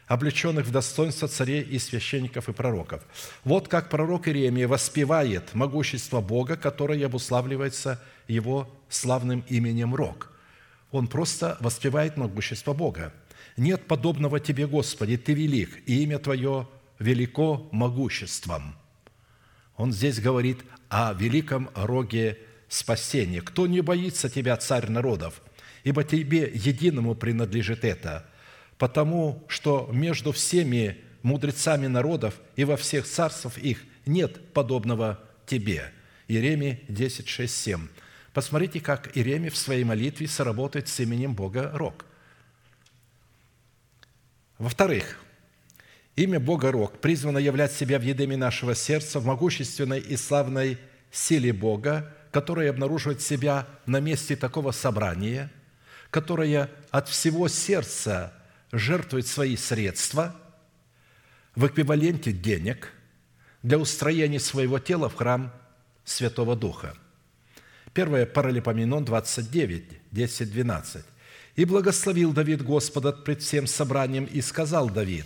облеченных в достоинство царей и священников и пророков. Вот как пророк Иеремия воспевает могущество Бога, которое обуславливается Его славным именем Рог – он просто воспевает могущество Бога. «Нет подобного Тебе, Господи, Ты велик, и имя Твое велико могуществом». Он здесь говорит о великом роге спасения. «Кто не боится Тебя, Царь народов? Ибо Тебе единому принадлежит это, потому что между всеми мудрецами народов и во всех царствах их нет подобного Тебе». Иеремия 10, 6, 7. Посмотрите, как Иеремия в своей молитве сработает с именем Бога Рок. Во-вторых, имя Бога Рок призвано являть себя в едеме нашего сердца в могущественной и славной силе Бога, которая обнаруживает себя на месте такого собрания, которое от всего сердца жертвует свои средства в эквиваленте денег для устроения своего тела в храм Святого Духа – Первое Паралипоменон 29, 10, 12. «И благословил Давид Господа пред всем собранием, и сказал Давид,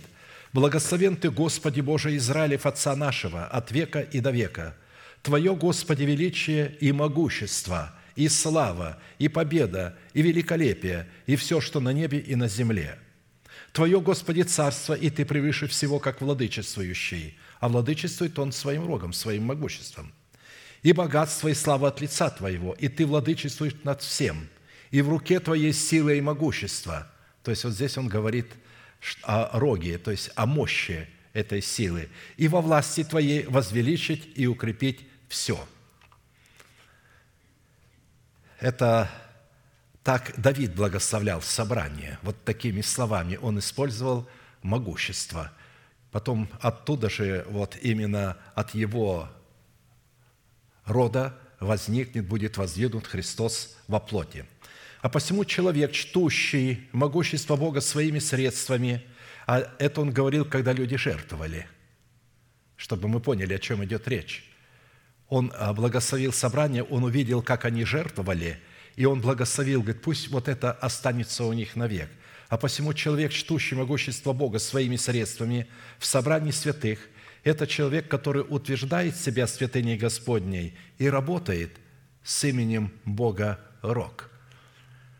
«Благословен Ты, Господи Боже Израилев, Отца нашего, от века и до века. Твое, Господи, величие и могущество, и слава, и победа, и великолепие, и все, что на небе и на земле. Твое, Господи, царство, и Ты превыше всего, как владычествующий, а владычествует Он своим рогом, своим могуществом» и богатство и слава от лица Твоего, и Ты владычествуешь над всем, и в руке Твоей сила и могущество». То есть вот здесь он говорит о роге, то есть о мощи этой силы. «И во власти Твоей возвеличить и укрепить все». Это так Давид благословлял собрание. Вот такими словами он использовал могущество. Потом оттуда же, вот именно от его рода возникнет, будет возведут Христос во плоти. А посему человек, чтущий могущество Бога своими средствами, а это он говорил, когда люди жертвовали, чтобы мы поняли, о чем идет речь. Он а, благословил собрание, он увидел, как они жертвовали, и он благословил, говорит, пусть вот это останется у них навек. А посему человек, чтущий могущество Бога своими средствами в собрании святых – это человек, который утверждает себя святыней Господней и работает с именем Бога Рок.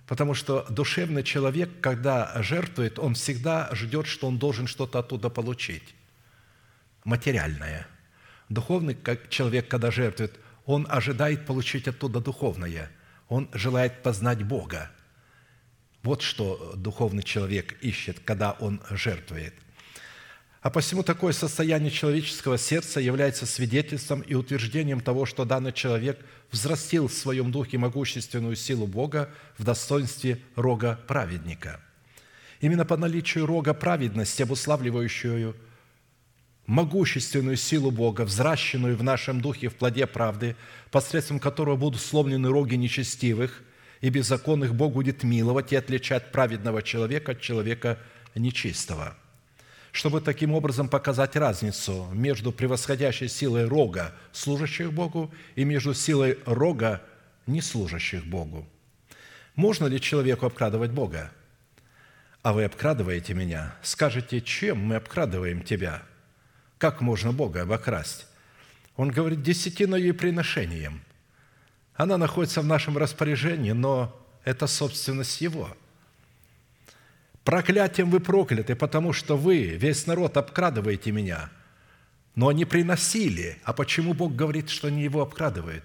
Потому что душевный человек, когда жертвует, он всегда ждет, что он должен что-то оттуда получить. Материальное. Духовный человек, когда жертвует, он ожидает получить оттуда духовное. Он желает познать Бога. Вот что духовный человек ищет, когда он жертвует – а посему такое состояние человеческого сердца является свидетельством и утверждением того, что данный человек взрастил в своем духе могущественную силу Бога в достоинстве рога праведника. Именно по наличию рога праведности, обуславливающую могущественную силу Бога, взращенную в нашем духе в плоде правды, посредством которого будут сломлены роги нечестивых и беззаконных, Бог будет миловать и отличать праведного человека от человека нечистого – чтобы таким образом показать разницу между превосходящей силой рога, служащих Богу, и между силой рога, не служащих Богу. Можно ли человеку обкрадывать Бога? А вы обкрадываете меня. Скажете, чем мы обкрадываем тебя? Как можно Бога обокрасть? Он говорит, десятиною и приношением. Она находится в нашем распоряжении, но это собственность Его – Проклятием вы прокляты, потому что вы, весь народ, обкрадываете меня. Но они приносили. А почему Бог говорит, что они его обкрадывают?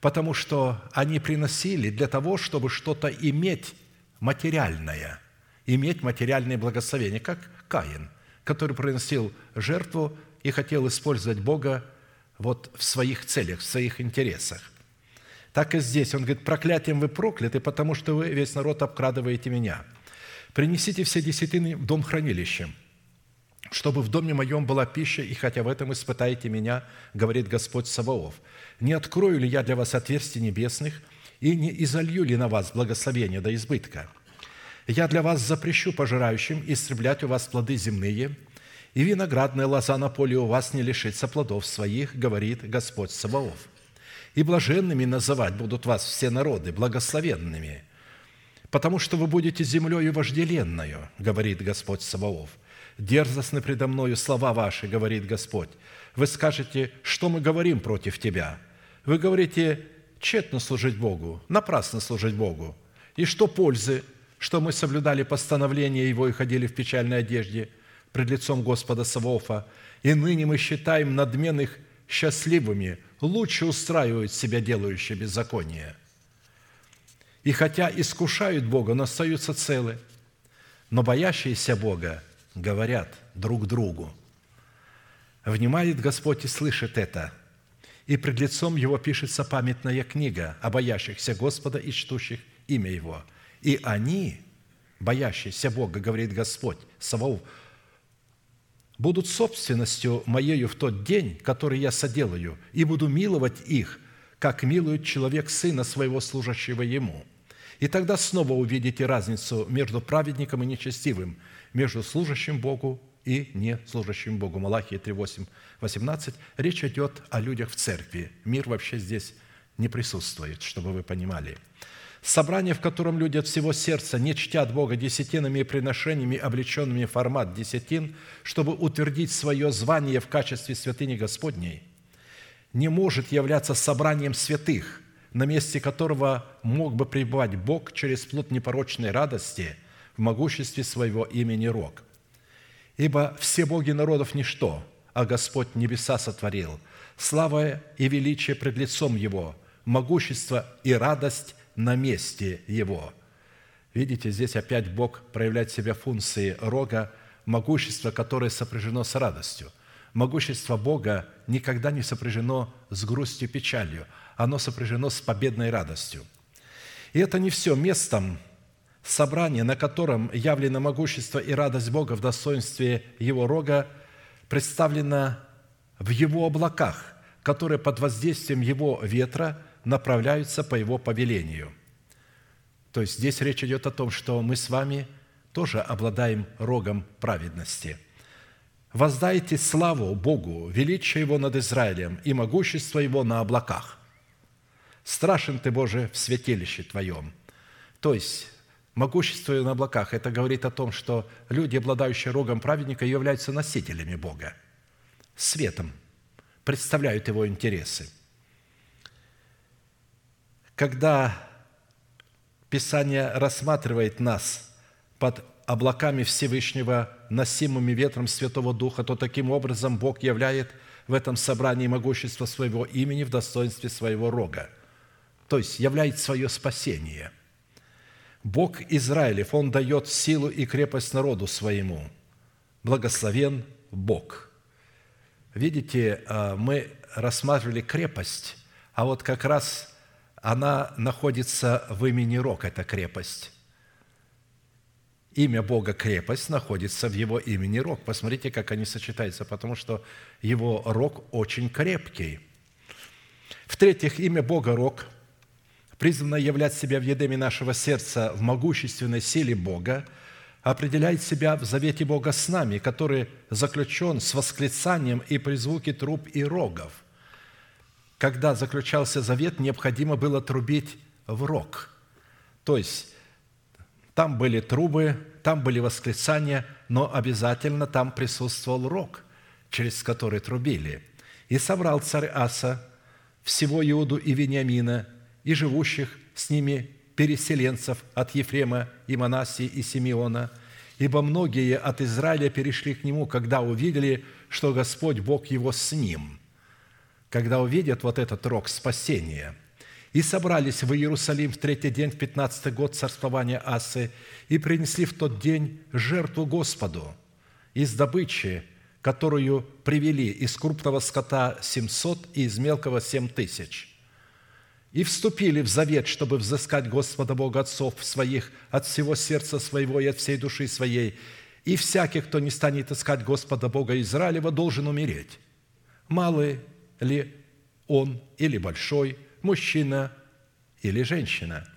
Потому что они приносили для того, чтобы что-то иметь материальное, иметь материальное благословение, как Каин, который приносил жертву и хотел использовать Бога вот в своих целях, в своих интересах. Так и здесь. Он говорит, проклятием вы прокляты, потому что вы, весь народ, обкрадываете меня. Принесите все десятины в дом хранилищем, чтобы в доме моем была пища, и хотя в этом испытаете меня, говорит Господь Саваоф, не открою ли я для вас отверстий небесных и не изолью ли на вас благословение до избытка? Я для вас запрещу пожирающим истреблять у вас плоды земные, и виноградная лоза на поле у вас не лишится плодов своих, говорит Господь Саваоф. И блаженными называть будут вас все народы, благословенными, потому что вы будете землею вожделенною, говорит Господь Саваоф. Дерзостны предо мною слова ваши, говорит Господь. Вы скажете, что мы говорим против тебя? Вы говорите, тщетно служить Богу, напрасно служить Богу. И что пользы, что мы соблюдали постановления Его и ходили в печальной одежде пред лицом Господа Савофа, и ныне мы считаем надменных счастливыми, лучше устраивают себя делающие беззаконие. И хотя искушают Бога, но остаются целы, но боящиеся Бога говорят друг другу. Внимает Господь и слышит это, и пред лицом Его пишется памятная книга о боящихся Господа и чтущих имя Его. И они, боящиеся Бога, говорит Господь, Саваоф, будут собственностью моею в тот день, который я соделаю, и буду миловать их, как милует человек сына своего, служащего ему. И тогда снова увидите разницу между праведником и нечестивым, между служащим Богу и не служащим Богу. Малахия 3, 8, 18. Речь идет о людях в церкви. Мир вообще здесь не присутствует, чтобы вы понимали. Собрание, в котором люди от всего сердца не чтят Бога десятинами и приношениями, облеченными в формат десятин, чтобы утвердить свое звание в качестве святыни Господней, не может являться собранием святых, на месте которого мог бы пребывать Бог через плод непорочной радости в могуществе своего имени Рог. Ибо все боги народов – ничто, а Господь небеса сотворил. Слава и величие пред лицом Его, могущество и радость на месте его. Видите, здесь опять Бог проявляет себя функции рога, могущество, которое сопряжено с радостью. Могущество Бога никогда не сопряжено с грустью и печалью, оно сопряжено с победной радостью. И это не все. Местом собрания, на котором явлено могущество и радость Бога в достоинстве Его рога, представлено в Его облаках, которые под воздействием Его ветра – направляются по Его повелению. То есть здесь речь идет о том, что мы с вами тоже обладаем рогом праведности. «Воздайте славу Богу, величие Его над Израилем и могущество Его на облаках. Страшен Ты, Боже, в святилище Твоем». То есть могущество на облаках – это говорит о том, что люди, обладающие рогом праведника, являются носителями Бога, светом, представляют Его интересы – когда Писание рассматривает нас под облаками Всевышнего, носимыми ветром Святого Духа, то таким образом Бог являет в этом собрании могущество своего имени в достоинстве своего рога, то есть являет свое спасение. Бог Израилев, Он дает силу и крепость народу своему. Благословен Бог. Видите, а, мы рассматривали крепость, а вот как раз она находится в имени Рок, эта крепость. Имя Бога крепость находится в его имени Рок. Посмотрите, как они сочетаются, потому что его Рок очень крепкий. В-третьих, имя Бога Рок призвано являть себя в едеме нашего сердца в могущественной силе Бога, определяет себя в завете Бога с нами, который заключен с восклицанием и при звуке труб и рогов когда заключался завет, необходимо было трубить в рог. То есть там были трубы, там были восклицания, но обязательно там присутствовал рог, через который трубили. И собрал царь Аса всего Иуду и Вениамина и живущих с ними переселенцев от Ефрема и Манасии и Симеона, ибо многие от Израиля перешли к нему, когда увидели, что Господь Бог его с ним – когда увидят вот этот рог спасения. И собрались в Иерусалим в третий день, в пятнадцатый год царствования Асы, и принесли в тот день жертву Господу из добычи, которую привели из крупного скота семьсот и из мелкого семь тысяч. и вступили в завет, чтобы взыскать Господа Бога отцов своих от всего сердца своего и от всей души своей. И всякий, кто не станет искать Господа Бога Израилева, должен умереть. Малый ли он или большой, мужчина или женщина.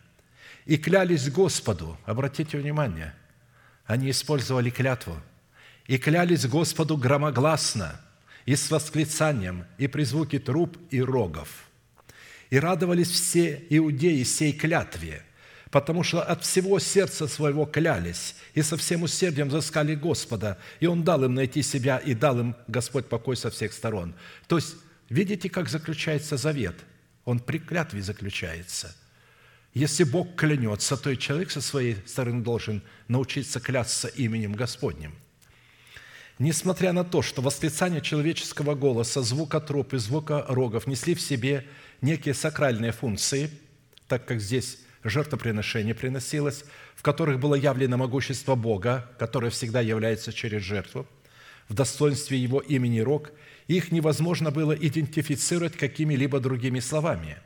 И клялись Господу, обратите внимание, они использовали клятву, и клялись Господу громогласно, и с восклицанием, и при звуке труб и рогов – и радовались все иудеи сей клятве, потому что от всего сердца своего клялись и со всем усердием заскали Господа, и Он дал им найти себя, и дал им Господь покой со всех сторон». То есть, видите, как заключается завет? Он при клятве заключается. Если Бог клянется, то и человек со своей стороны должен научиться клясться именем Господним – Несмотря на то, что восклицание человеческого голоса, звука троп и звука рогов несли в себе некие сакральные функции, так как здесь жертвоприношение приносилось, в которых было явлено могущество Бога, которое всегда является через жертву, в достоинстве Его имени Рог, их невозможно было идентифицировать какими-либо другими словами.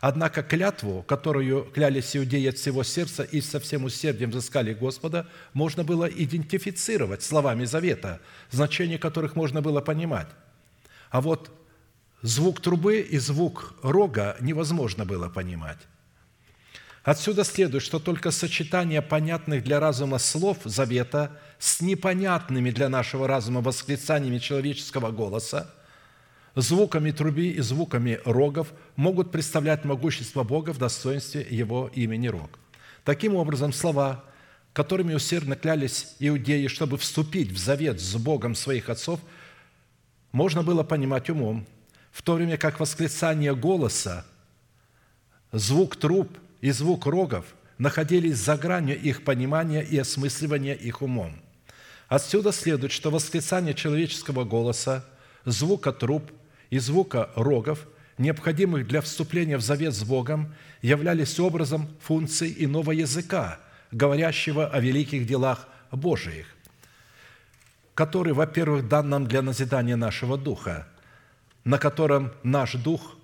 Однако клятву, которую клялись иудеи от всего сердца и со всем усердием взыскали Господа, можно было идентифицировать словами завета, значение которых можно было понимать. А вот звук трубы и звук рога невозможно было понимать. Отсюда следует, что только сочетание понятных для разума слов завета с непонятными для нашего разума восклицаниями человеческого голоса, звуками труби и звуками рогов могут представлять могущество Бога в достоинстве Его имени Рог. Таким образом, слова, которыми усердно клялись иудеи, чтобы вступить в завет с Богом своих отцов, можно было понимать умом, в то время как восклицание голоса, звук труб и звук рогов находились за гранью их понимания и осмысливания их умом. Отсюда следует, что восклицание человеческого голоса, звука труб и звука рогов, необходимых для вступления в завет с Богом, являлись образом функций иного языка, говорящего о великих делах Божиих, который, во-первых, дан нам для назидания нашего духа, на котором наш дух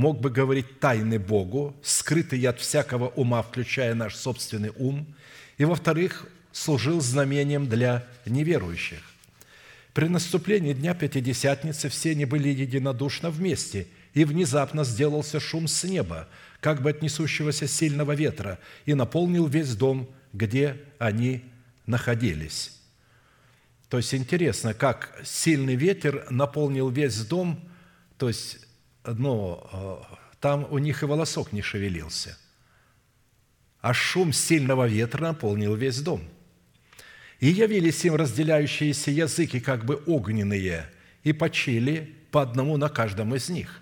мог бы говорить тайны Богу, скрытые от всякого ума, включая наш собственный ум, и, во-вторых, служил знамением для неверующих. При наступлении Дня Пятидесятницы все они были единодушно вместе, и внезапно сделался шум с неба, как бы от несущегося сильного ветра, и наполнил весь дом, где они находились. То есть интересно, как сильный ветер наполнил весь дом, то есть, ну, э, там у них и волосок не шевелился. А шум сильного ветра наполнил весь дом. И явились им разделяющиеся языки, как бы огненные, и почили по одному на каждом из них.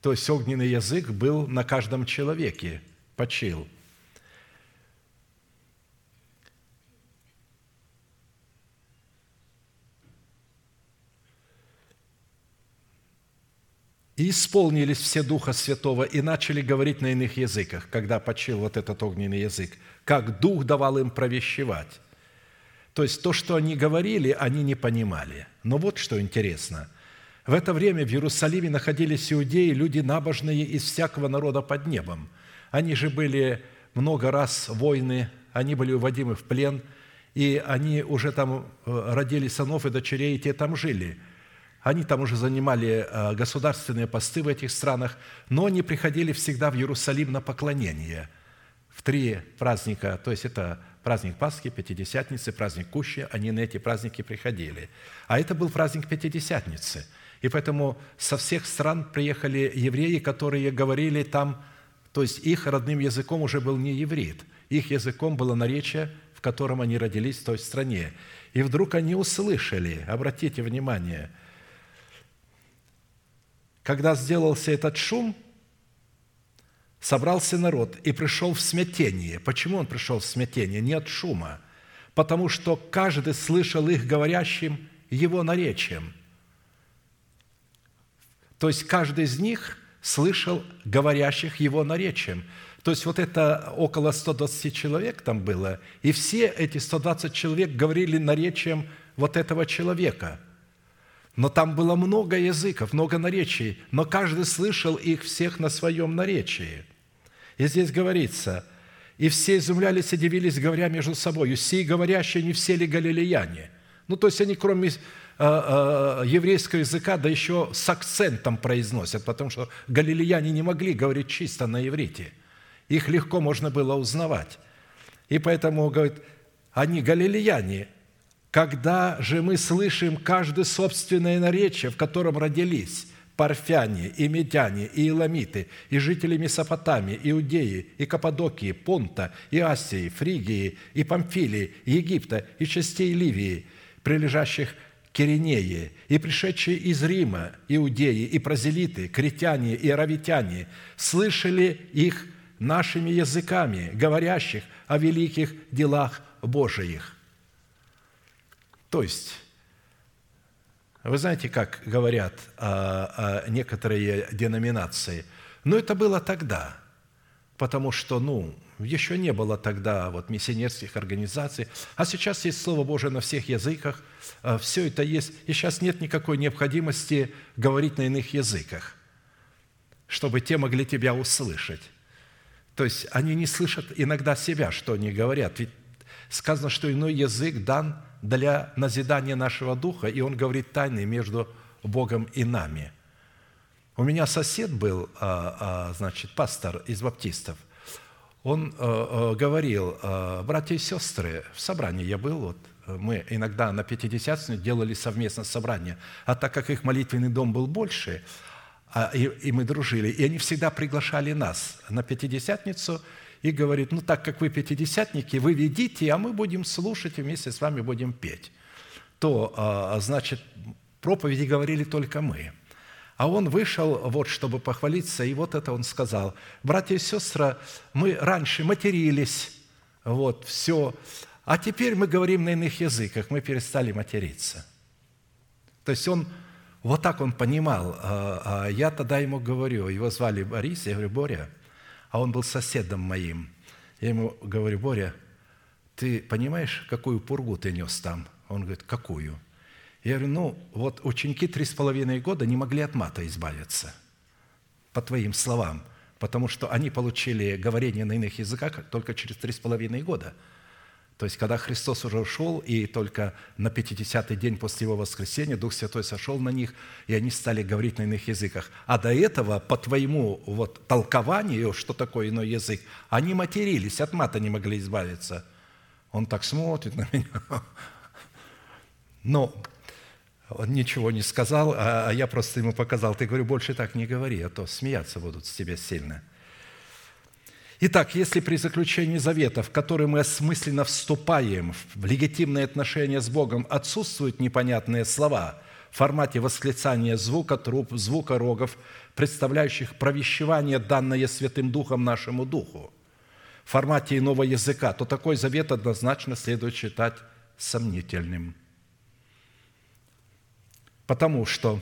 То есть огненный язык был на каждом человеке, почил – И исполнились все Духа Святого и начали говорить на иных языках, когда почил вот этот огненный язык, как Дух давал им провещевать. То есть то, что они говорили, они не понимали. Но вот что интересно. В это время в Иерусалиме находились иудеи, люди набожные из всякого народа под небом. Они же были много раз войны, они были уводимы в плен, и они уже там э, родили сынов и дочерей, и те там жили – они там уже занимали э, государственные посты в этих странах, но они приходили всегда в Иерусалим на поклонение в три праздника, то есть это праздник Пасхи, Пятидесятницы, праздник Кущи, они на эти праздники приходили. А это был праздник Пятидесятницы. И поэтому со всех стран приехали евреи, которые говорили там, то есть их родным языком уже был не еврит, их языком было наречие, в котором они родились в той стране. И вдруг они услышали, обратите внимание – когда сделался этот шум, собрался народ и пришел в смятение. Почему он пришел в смятение? Не от шума. Потому что каждый слышал их говорящим его наречием. То есть каждый из них слышал говорящих его наречием. То есть вот это около 120 человек там было, и все эти 120 человек говорили наречием вот этого человека – Но там было много языков, много наречий, но каждый слышал их всех на своем наречии. И здесь говорится, и все изумлялись и дивились, говоря между собой, сии говорящие не все ли галилеяне? Ну, то есть они кроме э, э, еврейского языка, да еще с акцентом произносят, потому что галилеяне не могли говорить чисто на иврите. Их легко можно было узнавать. И поэтому, говорит, они галилеяне, когда же мы слышим каждое собственное наречие, в котором родились парфяне, и медяне, и иламиты, и жители Месопотамии, Иудеи, и Каппадокии, Понта, и Асии, Фригии, и Памфилии, Египта, и частей Ливии, прилежащих к Киринее, и пришедшие из Рима, иудеи, и прозелиты, критяне и аравитяне, слышали их нашими языками, говорящих о великих делах Божиих. То есть, вы знаете, как говорят а, а, некоторые деноминации? Но это было тогда, потому что, ну, еще не было тогда вот миссионерских организаций, а сейчас есть Слово Божие на всех языках, а, все это есть, и сейчас нет никакой необходимости говорить на иных языках, чтобы те могли тебя услышать. То есть они не слышат иногда себя, что они говорят. Ведь сказано, что иной язык дан для назидания нашего духа, и он говорит тайны между Богом и нами. У меня сосед был, а, а, значит, пастор из баптистов. Он а, говорил, братья и сестры, в собрании я был, вот, мы иногда на Пятидесятницу делали совместно собрание, а так как их молитвенный дом был больше – и мы дружили. И они всегда приглашали нас на Пятидесятницу и говорит, ну так как вы пятидесятники, вы ведите, а мы будем слушать вместе с вами будем петь. То, а, значит, проповеди говорили только мы. А он вышел, вот, чтобы похвалиться, и вот это он сказал. Братья и сестры, мы раньше матерились, вот, все, а теперь мы говорим на иных языках, мы перестали материться. То есть он вот так он понимал. А, а я тогда ему говорю, его звали Борис, я говорю, Боря, а он был соседом моим. Я ему говорю, Боря, ты понимаешь, какую пургу ты нес там? Он говорит, какую? Я говорю, ну, вот ученики три с половиной года не могли от мата избавиться, по твоим словам, потому что они получили говорение на иных языках только через три с половиной года – то есть, когда Христос уже ушел, и только на 50-й день после Его воскресения Дух Святой сошел на них, и они стали говорить на иных языках. А до этого, по твоему вот толкованию, что такое иной язык, они матерились, от мата не могли избавиться. Он так смотрит на меня. Но он ничего не сказал, а, а я просто ему показал. Ты, говорю, больше так не говори, а то смеяться будут с тебя сильно. Итак, если при заключении завета, в который мы осмысленно вступаем в легитимные отношения с Богом, отсутствуют непонятные слова в формате восклицания звука труп, звука рогов, представляющих провещевание, данное Святым Духом нашему Духу, в формате иного языка, то такой завет однозначно следует считать сомнительным. Потому что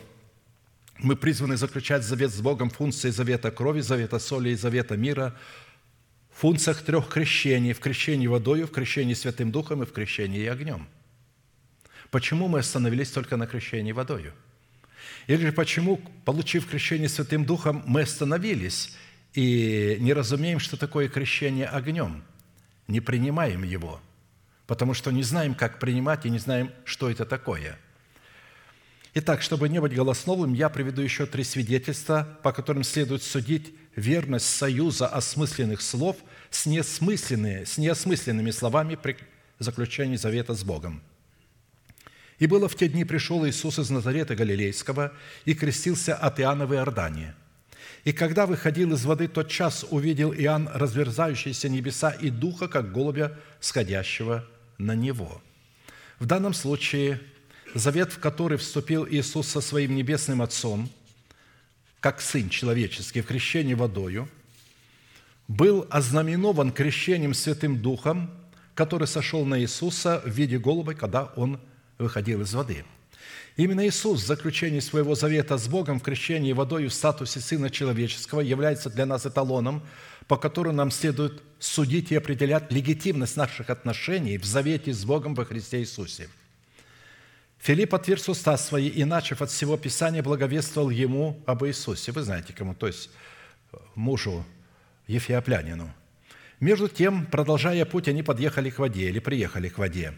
мы призваны заключать завет с Богом функции завета крови, завета соли и завета мира – функциях трех крещений, в крещении водою, в крещении Святым Духом и в крещении огнем. Почему мы остановились только на крещении водою? Или же почему, получив крещение Святым Духом, мы остановились и не разумеем, что такое крещение огнем, не принимаем его, потому что не знаем, как принимать и не знаем, что это такое – Итак, чтобы не быть голосновым, я приведу еще три свидетельства, по которым следует судить верность союза осмысленных слов с, несмысленными, с неосмысленными словами при заключении завета с Богом. «И было в те дни пришел Иисус из Назарета Галилейского и крестился от Иоанна в Иордании. И когда выходил из воды, тот час увидел Иоанн разверзающиеся небеса и духа, как голубя, сходящего на него». В данном случае завет, в который вступил Иисус со своим небесным Отцом, как Сын человеческий в крещении водою, был ознаменован крещением Святым Духом, который сошел на Иисуса в виде голубой, когда Он выходил из воды. Именно Иисус в заключении своего завета с Богом в крещении водой в статусе Сына Человеческого является для нас эталоном, по которому нам следует судить и определять легитимность наших отношений в завете с Богом во Христе Иисусе – Филипп отверз уста свои и, начав от всего Писания, благовествовал ему об Иисусе. Вы знаете, кому, то есть мужу Ефиоплянину. Между тем, продолжая путь, они подъехали к воде или приехали к воде.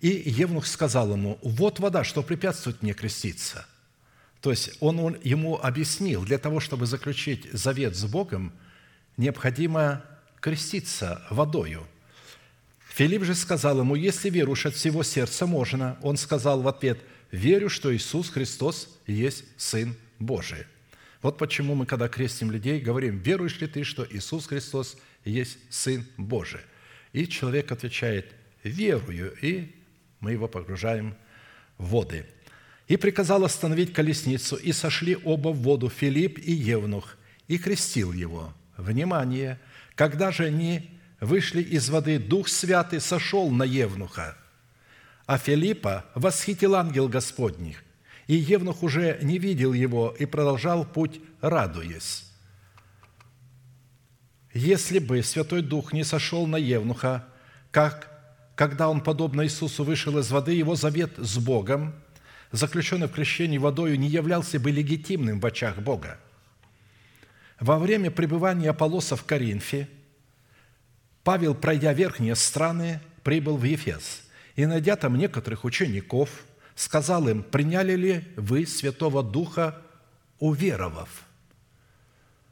И Евнух сказал ему, вот вода, что препятствует мне креститься. То есть он, он ему объяснил, для того, чтобы заключить завет с Богом, необходимо креститься водою. Филипп же сказал ему, если веруешь от всего сердца, можно. Он сказал в ответ, верю, что Иисус Христос есть Сын Божий. Вот почему мы, когда крестим людей, говорим, веруешь ли ты, что Иисус Христос есть Сын Божий? И человек отвечает, верую, и мы его погружаем в воды. И приказал остановить колесницу, и сошли оба в воду, Филипп и Евнух, и крестил его. Внимание! Когда же они вышли из воды, Дух Святый сошел на Евнуха, а Филиппа восхитил ангел Господних, и Евнух уже не видел его и продолжал путь, радуясь. Если бы Святой Дух не сошел на Евнуха, как когда он, подобно Иисусу, вышел из воды, его завет с Богом, заключенный в крещении водою, не являлся бы легитимным в очах Бога. Во время пребывания Аполлоса в Коринфе Павел, пройдя верхние страны, прибыл в Ефес и, найдя там некоторых учеников, сказал им, «Приняли ли вы Святого Духа, уверовав?»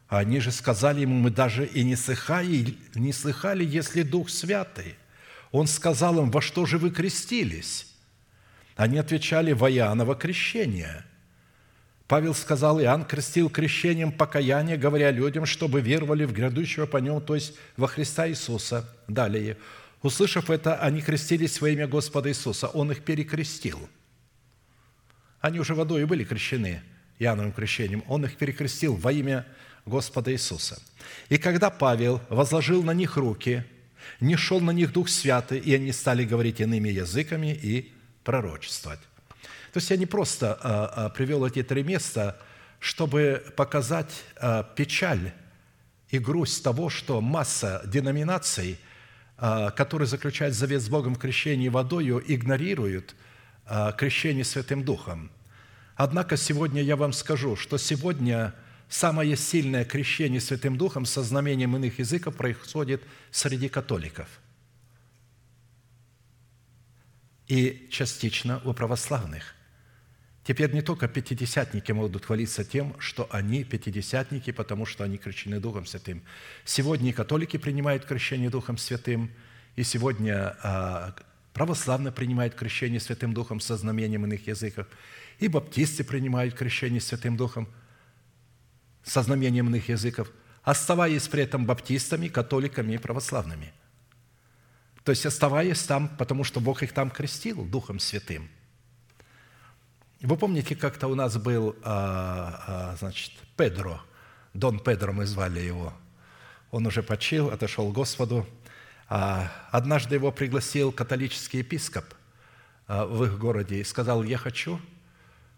Они же сказали ему, «Мы даже и не слыхали, не слыхали, если Дух Святый». Он сказал им, во что же вы крестились? Они отвечали, во Иоанново крещение. Павел сказал, Иоанн крестил крещением покаяния, говоря людям, чтобы веровали в грядущего по нему, то есть во Христа Иисуса. Далее. Услышав это, они крестились во имя Господа Иисуса. Он их перекрестил. Они уже водой были крещены Иоанновым крещением. Он их перекрестил во имя Господа Иисуса. И когда Павел возложил на них руки – не шел на них Дух Святый, и они стали говорить иными языками и пророчествовать. То есть я не просто а, а, привел эти три места, чтобы показать а, печаль и грусть того, что масса деноминаций, которые заключают завет с Богом в крещении водою, игнорируют крещение Святым Духом. Однако сегодня я вам скажу, что сегодня – самое сильное крещение Святым Духом со знамением иных языков происходит среди католиков. И частично у православных. Теперь не только пятидесятники могут хвалиться тем, что они пятидесятники, потому что они крещены Духом Святым. Сегодня католики принимают крещение Духом Святым, и сегодня а, православные принимают крещение Святым Духом со знамением иных языков, и баптисты принимают крещение Святым Духом – со знамением иных языков, оставаясь при этом баптистами, католиками и православными. То есть оставаясь там, потому что Бог их там крестил Духом Святым. Вы помните, как-то у нас был, а, а, значит, Педро, Дон Педро мы звали его. Он уже почил, отошел к Господу. А, однажды его пригласил католический епископ в их городе и сказал, я хочу,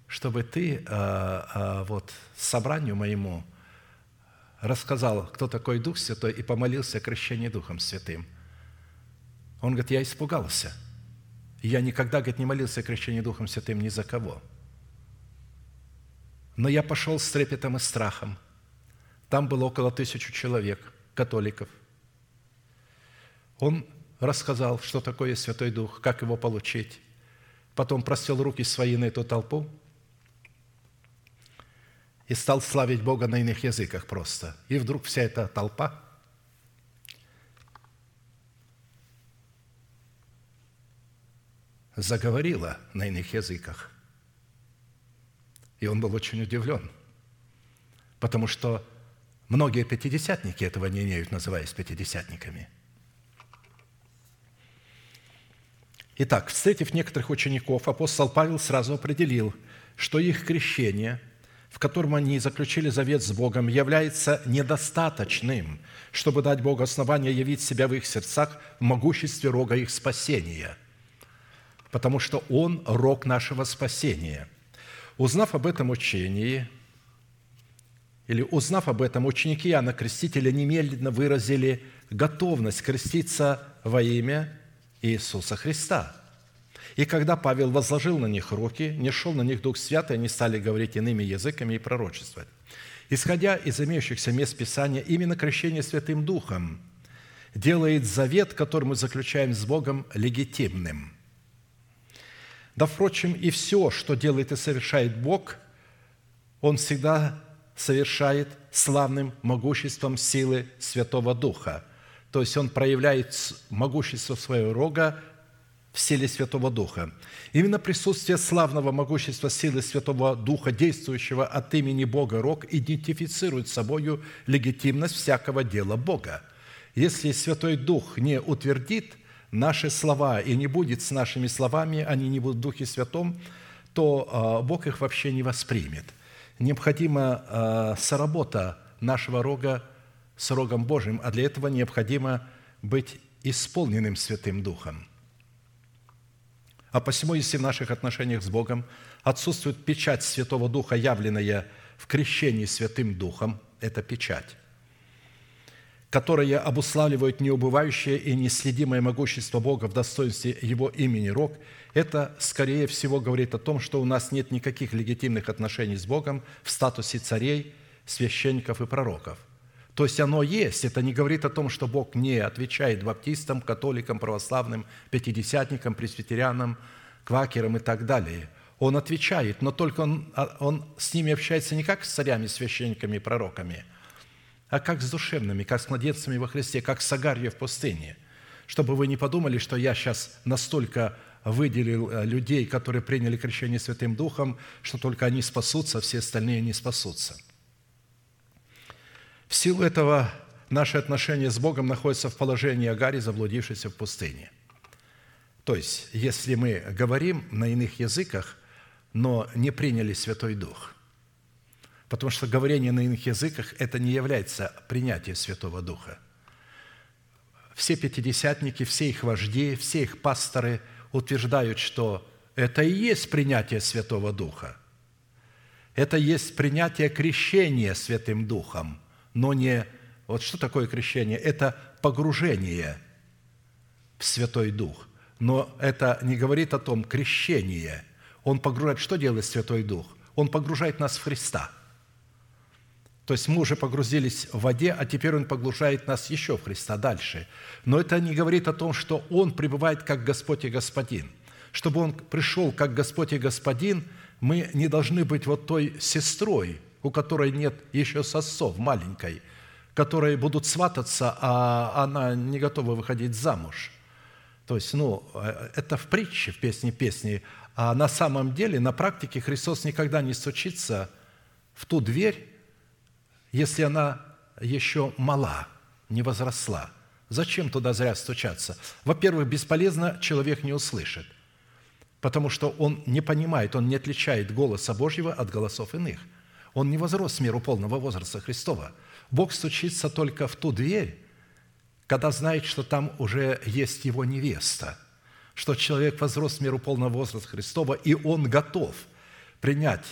чтобы ты а, а, вот собранию моему рассказал, кто такой Дух Святой, и помолился о крещении Духом Святым. Он говорит, я испугался. Я никогда, говорит, не молился о крещении Духом Святым ни за кого. Но я пошел с трепетом и страхом. Там было около тысячи человек, католиков. Он рассказал, что такое Святой Дух, как его получить. Потом простил руки свои на эту толпу – и стал славить Бога на иных языках просто. И вдруг вся эта толпа заговорила на иных языках. И он был очень удивлен, потому что многие пятидесятники этого не имеют, называясь пятидесятниками. Итак, встретив некоторых учеников, апостол Павел сразу определил, что их крещение – в котором они заключили завет с Богом, является недостаточным, чтобы дать Богу основание явить себя в их сердцах в могуществе рога их спасения, потому что Он – рог нашего спасения. Узнав об этом учении, или узнав об этом, ученики Иоанна Крестителя немедленно выразили готовность креститься во имя Иисуса Христа. И когда Павел возложил на них руки, не шел на них Дух Святый, они стали говорить иными языками и пророчествовать. Исходя из имеющихся мест Писания, именно крещение Святым Духом делает завет, который мы заключаем с Богом, легитимным. Да, впрочем, и все, что делает и совершает Бог, Он всегда совершает славным могуществом силы Святого Духа. То есть Он проявляет могущество своего рога в силе Святого Духа. Именно присутствие славного могущества силы Святого Духа, действующего от имени Бога Рог, идентифицирует собою легитимность всякого дела Бога. Если Святой Дух не утвердит наши слова и не будет с нашими словами, они не будут в Духе Святом, то а, Бог их вообще не воспримет. Необходима а, соработа нашего рога с Рогом Божьим, а для этого необходимо быть исполненным Святым Духом – а посему, если в наших отношениях с Богом отсутствует печать Святого Духа, явленная в крещении Святым Духом, это печать, которая обуславливает неубывающее и неследимое могущество Бога в достоинстве Его имени. Рог, это, скорее всего, говорит о том, что у нас нет никаких легитимных отношений с Богом в статусе царей, священников и пророков – то есть оно есть. Это не говорит о том, что Бог не отвечает баптистам, католикам, православным, пятидесятникам, пресвитерянам, квакерам и так далее. Он отвечает, но только он, а, он с ними общается не как с царями, священниками и пророками, а как с душевными, как с младенцами во Христе, как с Агарью в пустыне. Чтобы вы не подумали, что я сейчас настолько выделил э, людей, которые приняли крещение Святым Духом, что только они спасутся, все остальные не спасутся – в силу этого наши отношения с Богом находятся в положении Агари, заблудившейся в пустыне. То есть, если мы говорим на иных языках, но не приняли Святой Дух, потому что говорение на иных языках – это не является принятием Святого Духа. Все пятидесятники, все их вожди, все их пасторы утверждают, что это и есть принятие Святого Духа. Это есть принятие крещения Святым Духом – но не... Вот что такое крещение? Это погружение в Святой Дух. Но это не говорит о том крещение. Он погружает... Что делает Святой Дух? Он погружает нас в Христа. То есть мы уже погрузились в воде, а теперь Он погружает нас еще в Христа дальше. Но это не говорит о том, что Он пребывает как Господь и Господин. Чтобы Он пришел как Господь и Господин, мы не должны быть вот той сестрой, у которой нет еще сосов маленькой, которые будут свататься, а она не готова выходить замуж. То есть, ну, это в притче, в песне песни, а на самом деле, на практике Христос никогда не стучится в ту дверь, если она еще мала, не возросла. Зачем туда зря стучаться? Во-первых, бесполезно, человек не услышит, потому что он не понимает, он не отличает голоса Божьего от голосов иных – он не возрос в меру полного возраста Христова. Бог стучится только в ту дверь, когда знает, что там уже есть его невеста, что человек возрос в меру полного возраста Христова, и он готов принять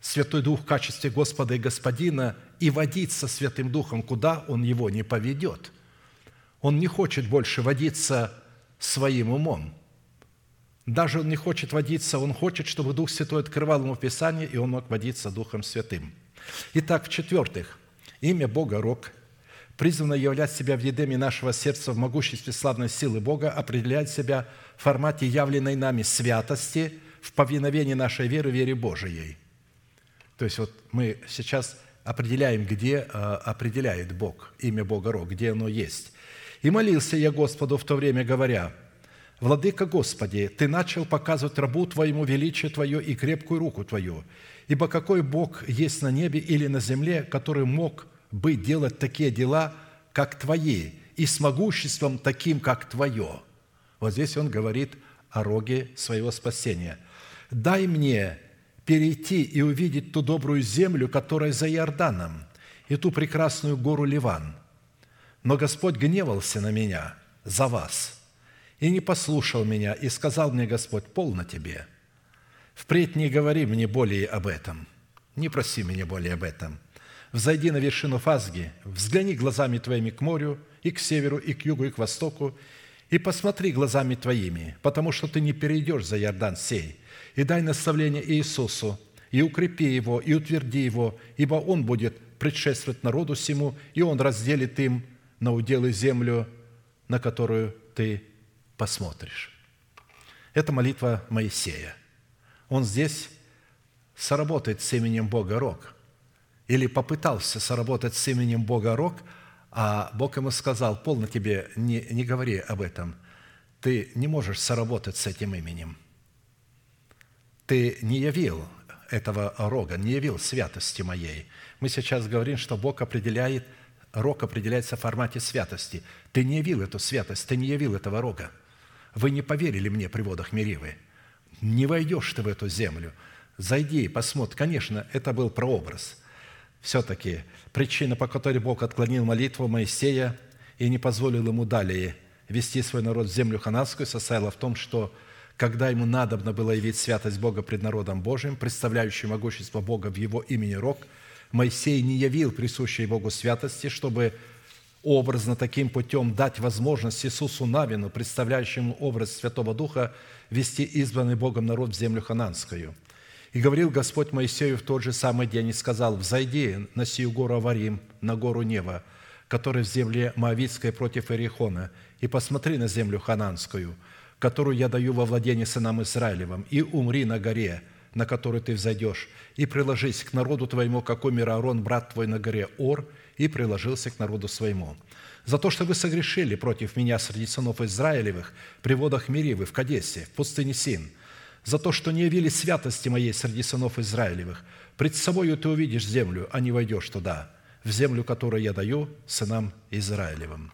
Святой Дух в качестве Господа и Господина и водиться Святым Духом, куда он его не поведет. Он не хочет больше водиться своим умом. Даже он не хочет водиться, он хочет, чтобы Дух Святой открывал ему Писание, и он мог водиться Духом Святым. Итак, в-четвертых, имя Бога Рок призвано являть себя в едеме нашего сердца в могуществе славной силы Бога, определять себя в формате явленной нами святости, в повиновении нашей веры, вере Божией. То есть вот мы сейчас определяем, где э, определяет Бог, имя Бога Рок, где оно есть. «И молился я Господу в то время, говоря, Владыка Господи, Ты начал показывать рабу Твоему величие Твое и крепкую руку Твою, ибо какой Бог есть на небе или на земле, который мог бы делать такие дела, как Твои, и с могуществом таким, как Твое». Вот здесь он говорит о роге своего спасения. «Дай мне перейти и увидеть ту добрую землю, которая за Иорданом, и ту прекрасную гору Ливан. Но Господь гневался на меня за вас» и не послушал меня, и сказал мне Господь, полно тебе. Впредь не говори мне более об этом, не проси меня более об этом. Взойди на вершину Фазги, взгляни глазами твоими к морю, и к северу, и к югу, и к востоку, и посмотри глазами твоими, потому что ты не перейдешь за Иордан сей, и дай наставление Иисусу, и укрепи его, и утверди его, ибо он будет предшествовать народу всему, и он разделит им на уделы землю, на которую ты посмотришь». Это молитва Моисея. Он здесь соработает с именем Бога Рог, или попытался соработать с именем Бога Рог, а Бог ему сказал, полно тебе, не, не говори об этом, ты не можешь соработать с этим именем. Ты не явил этого рога, не явил святости моей. Мы сейчас говорим, что Бог определяет, рог определяется в формате святости. Ты не явил эту святость, ты не явил этого рога. Вы не поверили мне при водах Меривы. Не войдешь ты в эту землю. Зайди и посмотри. Конечно, это был прообраз. Все-таки причина, по которой Бог отклонил молитву Моисея и не позволил ему далее вести свой народ в землю хананскую, состояла в том, что когда ему надобно было явить святость Бога пред народом Божиим, представляющий могущество Бога в его имени Рог, Моисей не явил присущей Богу святости, чтобы образно таким путем дать возможность Иисусу Навину, представляющему образ Святого Духа, вести избранный Богом народ в землю хананскую. И говорил Господь Моисею в тот же самый день и сказал, «Взойди на сию гору Аварим, на гору Нева, которая в земле Моавицкой против Иерихона, и посмотри на землю хананскую, которую я даю во владение сынам Израилевым, и умри на горе, на которую ты взойдешь, и приложись к народу твоему, как умер Аарон, брат твой, на горе Ор, и приложился к народу своему. За то, что вы согрешили против меня среди сынов Израилевых при водах Миривы в Кадесе, в пустыне Син, за то, что не явили святости моей среди сынов Израилевых. Пред собою ты увидишь землю, а не войдешь туда, в землю, которую я даю сынам Израилевым».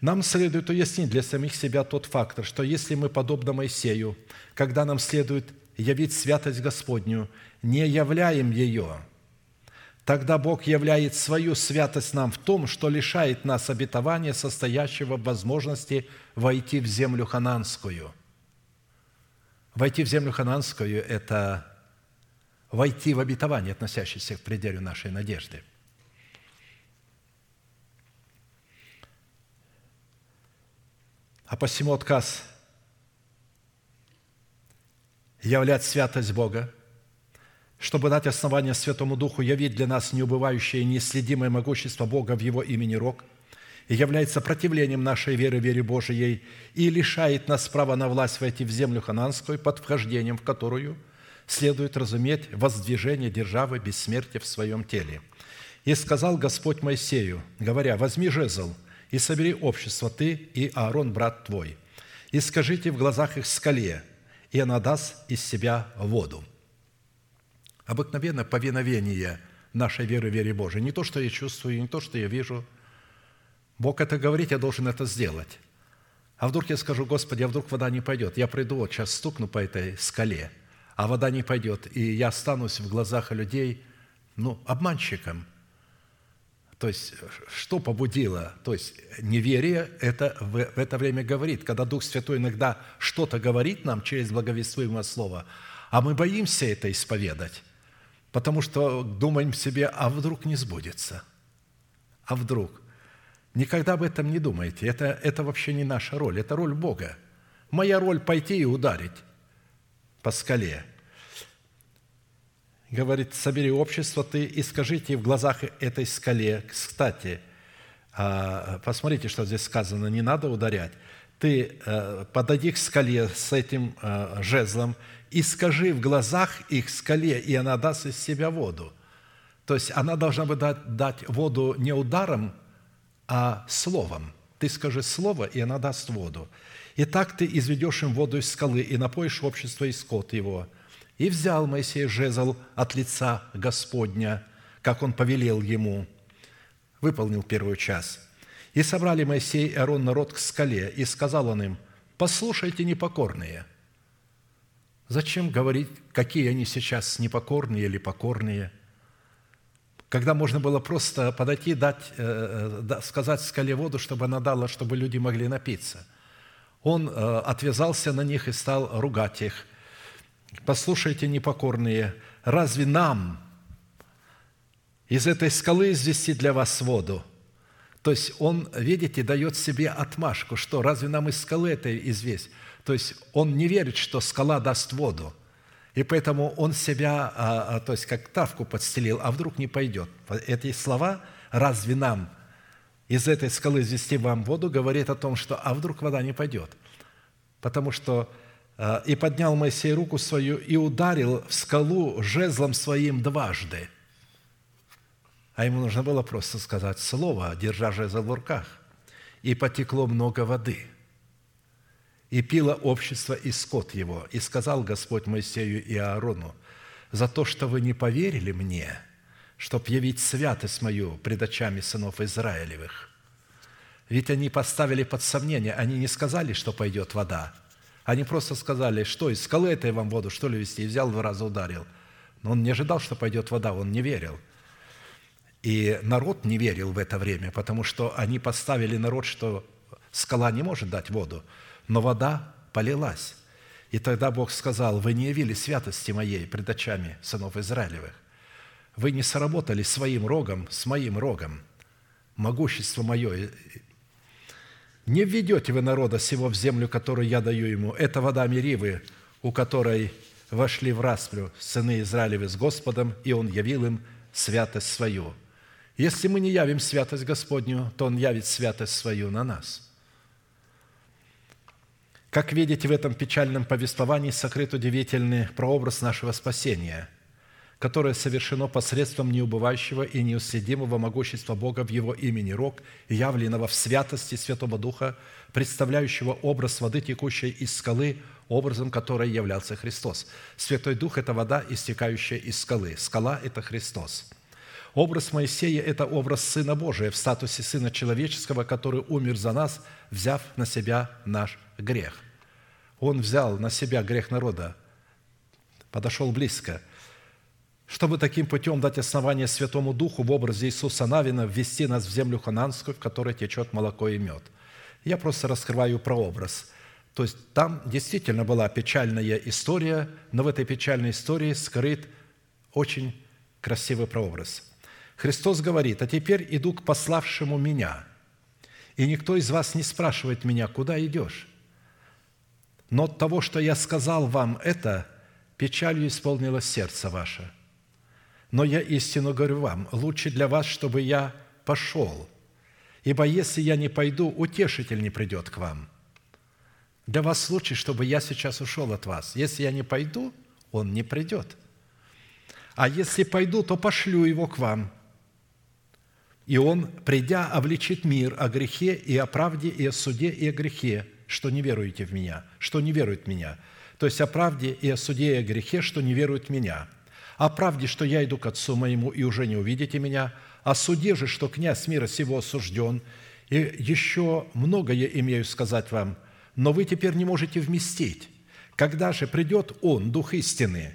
Нам следует уяснить для самих себя тот фактор, что если мы, подобно Моисею, когда нам следует явить святость Господню, не являем ее – Тогда Бог являет свою святость нам в том, что лишает нас обетования, состоящего в возможности войти в землю хананскую. Войти в землю хананскую – это войти в обетование, относящееся к пределу нашей надежды. А посему отказ являть святость Бога – чтобы дать основание Святому Духу явить для нас неубывающее и неследимое могущество Бога в Его имени Рог, и является противлением нашей веры, вере Божией, и лишает нас права на власть войти в землю хананскую, под вхождением в которую следует разуметь воздвижение державы бессмертия в своем теле. И сказал Господь Моисею, говоря, «Возьми жезл и собери общество ты и Аарон, брат твой, и скажите в глазах их скале, и она даст из себя воду» обыкновенное повиновение нашей веры, вере Божией. Не то, что я чувствую, не то, что я вижу. Бог это говорит, я должен это сделать. А вдруг я скажу, Господи, а вдруг вода не пойдет? Я приду, вот сейчас стукну по этой скале, а вода не пойдет, и я останусь в глазах людей, ну, обманщиком. То есть, что побудило? То есть, неверие это в, в это время говорит. Когда Дух Святой иногда что-то говорит нам через благовествуемое слово, а мы боимся это исповедать, потому что думаем себе, а вдруг не сбудется? А вдруг? Никогда об этом не думайте. Это, это вообще не наша роль, это роль Бога. Моя роль – пойти и ударить по скале. Говорит, собери общество ты и скажите в глазах этой скале. Кстати, а, посмотрите, что здесь сказано, не надо ударять. Ты э, подойди к скале с этим э, жезлом и скажи в глазах их скале, и она даст из себя воду. То есть она должна бы дать, дать воду не ударом, а словом. Ты скажи слово, и она даст воду. И так ты изведешь им воду из скалы, и напоишь общество и скот его. И взял Моисей жезл от лица Господня, как он повелел ему. Выполнил первую часть. И собрали Моисей и Аарон народ к скале, и сказал он им, «Послушайте, непокорные, Зачем говорить, какие они сейчас непокорные или покорные? Когда можно было просто подойти, дать, э, э, сказать скале воду, чтобы она дала, чтобы люди могли напиться. Он э, отвязался на них и стал ругать их. «Послушайте, непокорные, разве нам из этой скалы извести для вас воду?» То есть он, видите, дает себе отмашку, что разве нам из скалы это известь? То есть он не верит, что скала даст воду. И поэтому он себя, а, а, то есть как травку подстелил, а вдруг не пойдет. Эти слова «разве нам из этой скалы извести вам воду» говорит о том, что «а вдруг вода не пойдет». Потому что а, «и поднял Моисей руку свою и ударил в скалу жезлом своим дважды». А ему нужно было просто сказать слово, держа жезл в руках. «И потекло много воды» и пило общество и скот его. И сказал Господь Моисею и Аарону, за то, что вы не поверили мне, чтоб явить святость мою пред очами сынов Израилевых. Ведь они поставили под сомнение, они не сказали, что пойдет вода. Они просто сказали, что из скалы этой вам воду, что ли, вести? И взял два раза ударил. Но он не ожидал, что пойдет вода, он не верил. И народ не верил в это время, потому что они поставили народ, что скала не может дать воду – но вода полилась. И тогда Бог сказал, вы не явили святости моей пред очами сынов Израилевых. Вы не сработали своим рогом с моим рогом. Могущество мое. Не введете вы народа сего в землю, которую я даю ему. Это вода Меривы, у которой вошли в расплю сыны Израилевы с Господом, и Он явил им святость свою. Если мы не явим святость Господню, то Он явит святость свою на нас – как видите, в этом печальном повествовании сокрыт удивительный прообраз нашего спасения, которое совершено посредством неубывающего и неуследимого могущества Бога в Его имени Рог, явленного в святости Святого Духа, представляющего образ воды, текущей из скалы, образом которой являлся Христос. Святой Дух – это вода, истекающая из скалы. Скала – это Христос. Образ Моисея – это образ Сына Божия в статусе Сына Человеческого, который умер за нас, взяв на себя наш грех. Он взял на себя грех народа, подошел близко, чтобы таким путем дать основание Святому Духу в образе Иисуса Навина ввести нас в землю хананскую, в которой течет молоко и мед. Я просто раскрываю прообраз. То есть там действительно была печальная история, но в этой печальной истории скрыт очень красивый прообраз. Христос говорит, «А теперь иду к пославшему Меня, и никто из вас не спрашивает Меня, куда идешь? Но от того, что я сказал вам это, печалью исполнилось сердце ваше. Но я истину говорю вам, лучше для вас, чтобы я пошел, ибо если я не пойду, утешитель не придет к вам. Для вас лучше, чтобы я сейчас ушел от вас. Если я не пойду, он не придет. А если пойду, то пошлю его к вам. И он, придя, обличит мир о грехе и о правде, и о суде, и о грехе – что не веруете в Меня, что не верует в Меня. То есть о правде и о суде и о грехе, что не веруют в Меня. О правде, что я иду к Отцу моему, и уже не увидите Меня. О суде же, что князь мира сего осужден. И еще многое имею сказать вам, но вы теперь не можете вместить. Когда же придет Он, Дух истины,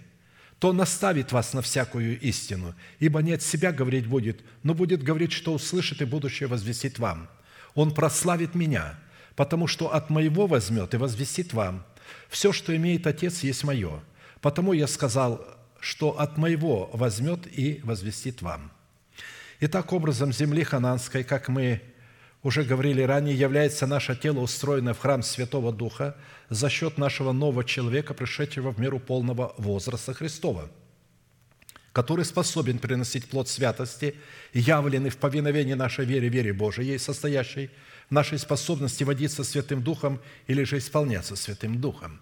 то наставит вас на всякую истину, ибо не от себя говорить будет, но будет говорить, что услышит и будущее возвестит вам. Он прославит Меня – потому что от моего возьмет и возвестит вам. Все, что имеет Отец, есть мое. Потому я сказал, что от моего возьмет и возвестит вам». Итак, образом земли хананской, как мы уже говорили ранее, является наше тело, устроенное в храм Святого Духа за счет нашего нового человека, пришедшего в меру полного возраста Христова, который способен приносить плод святости, явленный в повиновении нашей вере, вере Божией, состоящей – нашей способности водиться Святым Духом или же исполняться Святым Духом.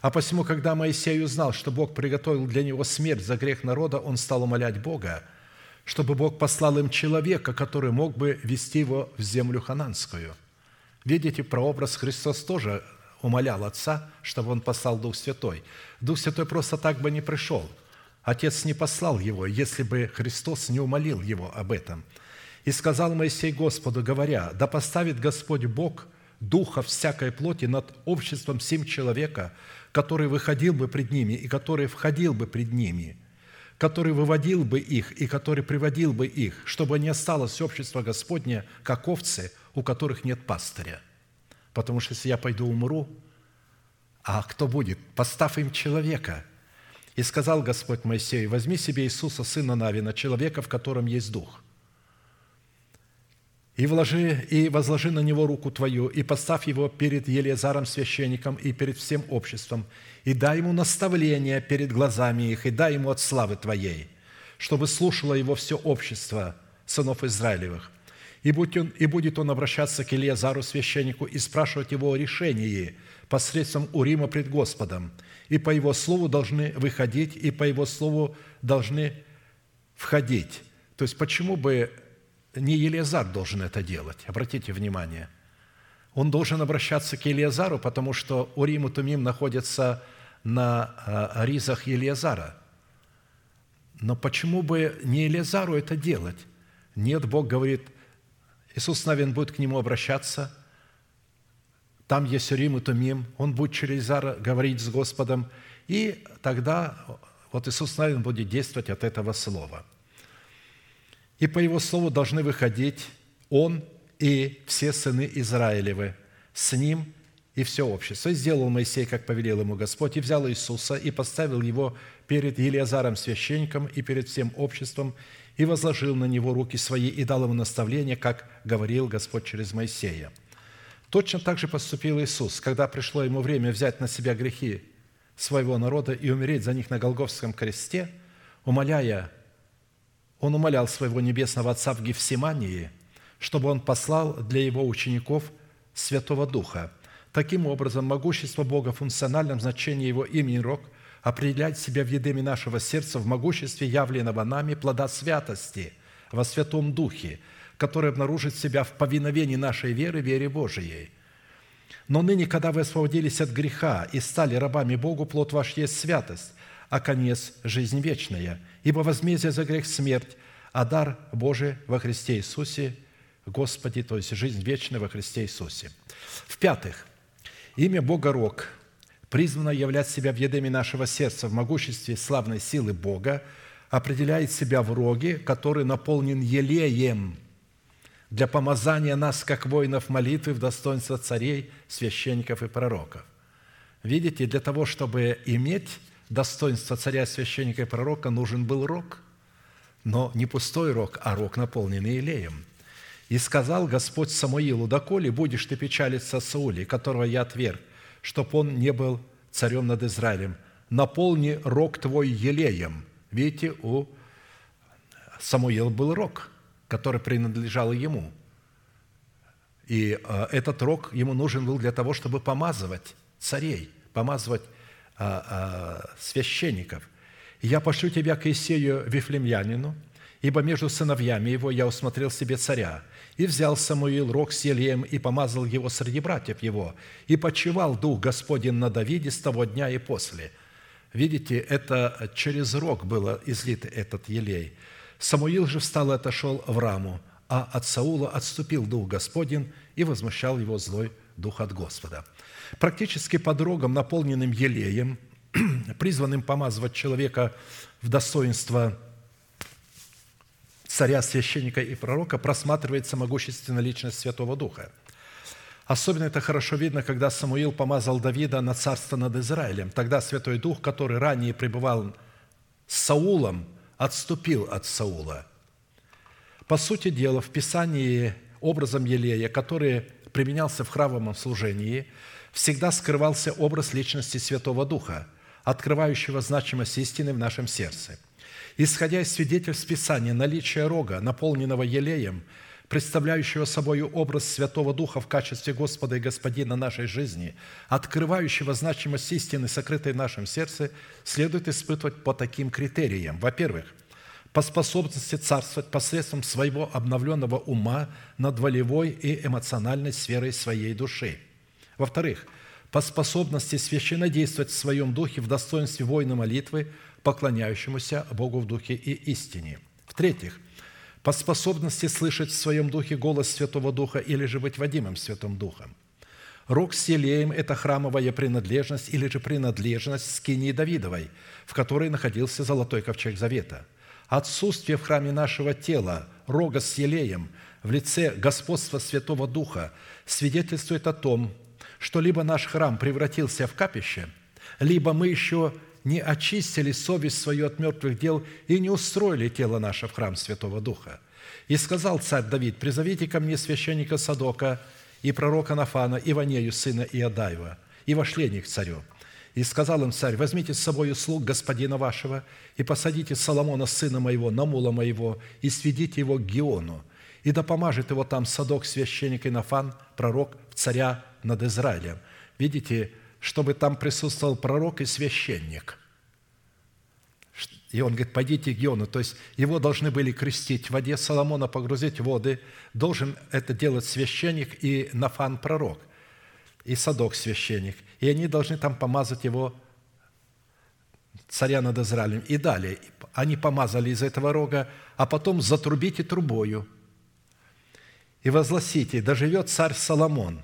А посему, когда Моисей узнал, что Бог приготовил для него смерть за грех народа, он стал умолять Бога, чтобы Бог послал им человека, который мог бы вести его в землю хананскую. Видите, прообраз Христос тоже умолял Отца, чтобы Он послал Дух Святой. Дух Святой просто так бы не пришел. Отец не послал Его, если бы Христос не умолил Его об этом – и сказал Моисей Господу, говоря, «Да поставит Господь Бог духа всякой плоти над обществом семь человека, который выходил бы пред ними и который входил бы пред ними, который выводил бы их и который приводил бы их, чтобы не осталось общество Господне, как овцы, у которых нет пастыря. Потому что если я пойду умру, а кто будет? Поставь им человека». И сказал Господь Моисею, «Возьми себе Иисуса, сына Навина, человека, в котором есть дух, и, вложи, и возложи на него руку твою, и поставь его перед Елиазаром священником и перед всем обществом, и дай ему наставление перед глазами их, и дай ему от славы твоей, чтобы слушало его все общество сынов Израилевых. И, будь он, и будет он обращаться к Илиазару священнику и спрашивать его о решении посредством Урима пред Господом. И по его слову должны выходить, и по его слову должны входить. То есть, почему бы не Елиазар должен это делать. Обратите внимание. Он должен обращаться к Елиазару, потому что Урим и Тумим находятся на а, ризах Елиазара. Но почему бы не Елиазару это делать? Нет, Бог говорит, Иисус Навин будет к нему обращаться, там есть Урим и Тумим, он будет через Елиазара говорить с Господом, и тогда вот Иисус Навин будет действовать от этого слова – и по его слову должны выходить он и все сыны Израилевы, с ним и все общество. И сделал Моисей, как повелел ему Господь, и взял Иисуса, и поставил его перед Елиазаром священником и перед всем обществом, и возложил на него руки свои, и дал ему наставление, как говорил Господь через Моисея. Точно так же поступил Иисус, когда пришло ему время взять на себя грехи своего народа и умереть за них на Голговском кресте, умоляя он умолял своего небесного Отца в Гефсимании, чтобы он послал для его учеников Святого Духа. Таким образом, могущество Бога в функциональном значении Его имени Рог определяет себя в едеме нашего сердца в могуществе явленного нами плода святости во Святом Духе, который обнаружит себя в повиновении нашей веры, вере Божией – но ныне, когда вы освободились от греха и стали рабами Богу, плод ваш есть святость, а конец – жизнь вечная. Ибо возмездие за грех – смерть, а дар Божий во Христе Иисусе Господи, то есть жизнь вечная во Христе Иисусе. В-пятых, имя Бога Рог призвано являть себя в едеме нашего сердца в могуществе славной силы Бога, определяет себя в роге, который наполнен елеем для помазания нас, как воинов молитвы, в достоинство царей, священников и пророков. Видите, для того, чтобы иметь достоинства царя, священника и пророка нужен был рог, но не пустой рог, а рог, наполненный елеем. «И сказал Господь Самуилу, доколе будешь ты печалиться Саули, которого я отверг, чтоб он не был царем над Израилем, наполни рог твой елеем». Видите, у Самуила был рог, который принадлежал ему. И э, этот рог ему нужен был для того, чтобы помазывать царей, помазывать а, а, священников. «Я пошлю тебя к Исею Вифлемьянину, ибо между сыновьями его я усмотрел себе царя. И взял Самуил рог с Елеем и помазал его среди братьев его, и почивал Дух Господень на Давиде с того дня и после». Видите, это через рог было излит этот елей. Самуил же встал и отошел в раму, а от Саула отступил Дух Господень и возмущал его злой Дух от Господа. Практически под рогом, наполненным елеем, призванным помазывать человека в достоинство царя, священника и пророка, просматривается могущественная личность Святого Духа. Особенно это хорошо видно, когда Самуил помазал Давида на царство над Израилем. Тогда Святой Дух, который ранее пребывал с Саулом, отступил от Саула. По сути дела, в Писании образом Елея, который применялся в храмовом служении – всегда скрывался образ личности Святого Духа, открывающего значимость истины в нашем сердце. Исходя из свидетельств Писания, наличие рога, наполненного елеем, представляющего собой образ Святого Духа в качестве Господа и Господина нашей жизни, открывающего значимость истины, сокрытой в нашем сердце, следует испытывать по таким критериям. Во-первых, по способности царствовать посредством своего обновленного ума над волевой и эмоциональной сферой своей души – во-вторых, по способности священно действовать в своем духе в достоинстве воина молитвы, поклоняющемуся Богу в духе и истине. В-третьих, по способности слышать в своем духе голос Святого Духа или же быть водимым Святым Духом. Рог с елеем – это храмовая принадлежность или же принадлежность скинии Давидовой, в которой находился золотой ковчег Завета. Отсутствие в храме нашего тела рога с елеем в лице господства Святого Духа свидетельствует о том, что либо наш храм превратился в капище, либо мы еще не очистили совесть свою от мертвых дел и не устроили тело наше в храм Святого Духа. И сказал царь Давид, «Призовите ко мне священника Садока и пророка Нафана, и Ванею, сына Иодаева, и вошли они к царю. И сказал им царь, возьмите с собой слуг господина вашего и посадите Соломона, сына моего, на мула моего, и сведите его к Геону, и да помажет его там Садок, священник и Нафан, пророк, царя над Израилем». Видите, чтобы там присутствовал пророк и священник. И он говорит, пойдите к Геону. То есть его должны были крестить в воде Соломона, погрузить в воды. Должен это делать священник и Нафан пророк, и Садок священник. И они должны там помазать его царя над Израилем. И далее они помазали из этого рога, а потом затрубите трубою и возгласите, да живет царь Соломон.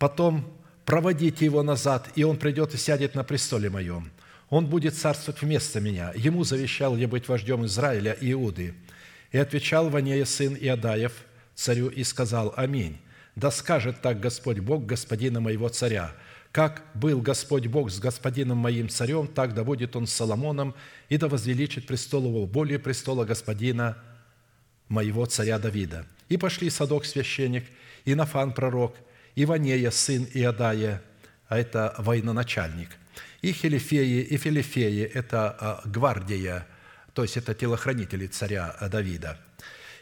Потом проводите его назад, и он придет и сядет на престоле моем. Он будет царствовать вместо меня. Ему завещал я быть вождем Израиля и Иуды. И отвечал Ванея сын Иодаев царю и сказал, Аминь. Да скажет так Господь Бог господина моего царя, как был Господь Бог с господином моим царем, так да будет он с Соломоном, и да возвеличит престол его более престола господина моего царя Давида. И пошли Садок священник, и Нафан пророк, и Ванея сын Иодая, а это военачальник, и Хелифеи, и Филифеи – это а, гвардия, то есть это телохранители царя Давида.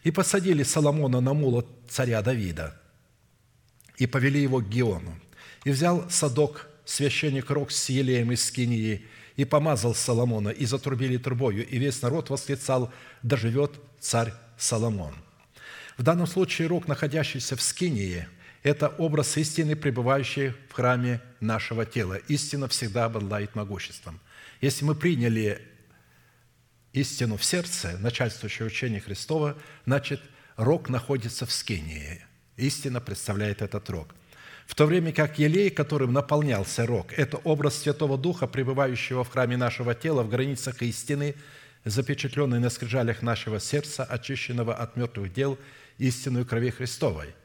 И посадили Соломона на мула царя Давида, и повели его к Геону. И взял Садок, священник Рок с Елеем из Скинии, и помазал Соломона, и затрубили трубою, и весь народ восклицал, да живет царь Соломон. В данном случае Рок, находящийся в Скинии – это образ истины, пребывающей в храме нашего тела. Истина всегда обладает могуществом. Если мы приняли истину в сердце, начальствующее учение Христова, значит, рог находится в скинии. Истина представляет этот рог. В то время как елей, которым наполнялся рог, это образ Святого Духа, пребывающего в храме нашего тела в границах истины, запечатленный на скрижалях нашего сердца, очищенного от мертвых дел истинную крови Христовой –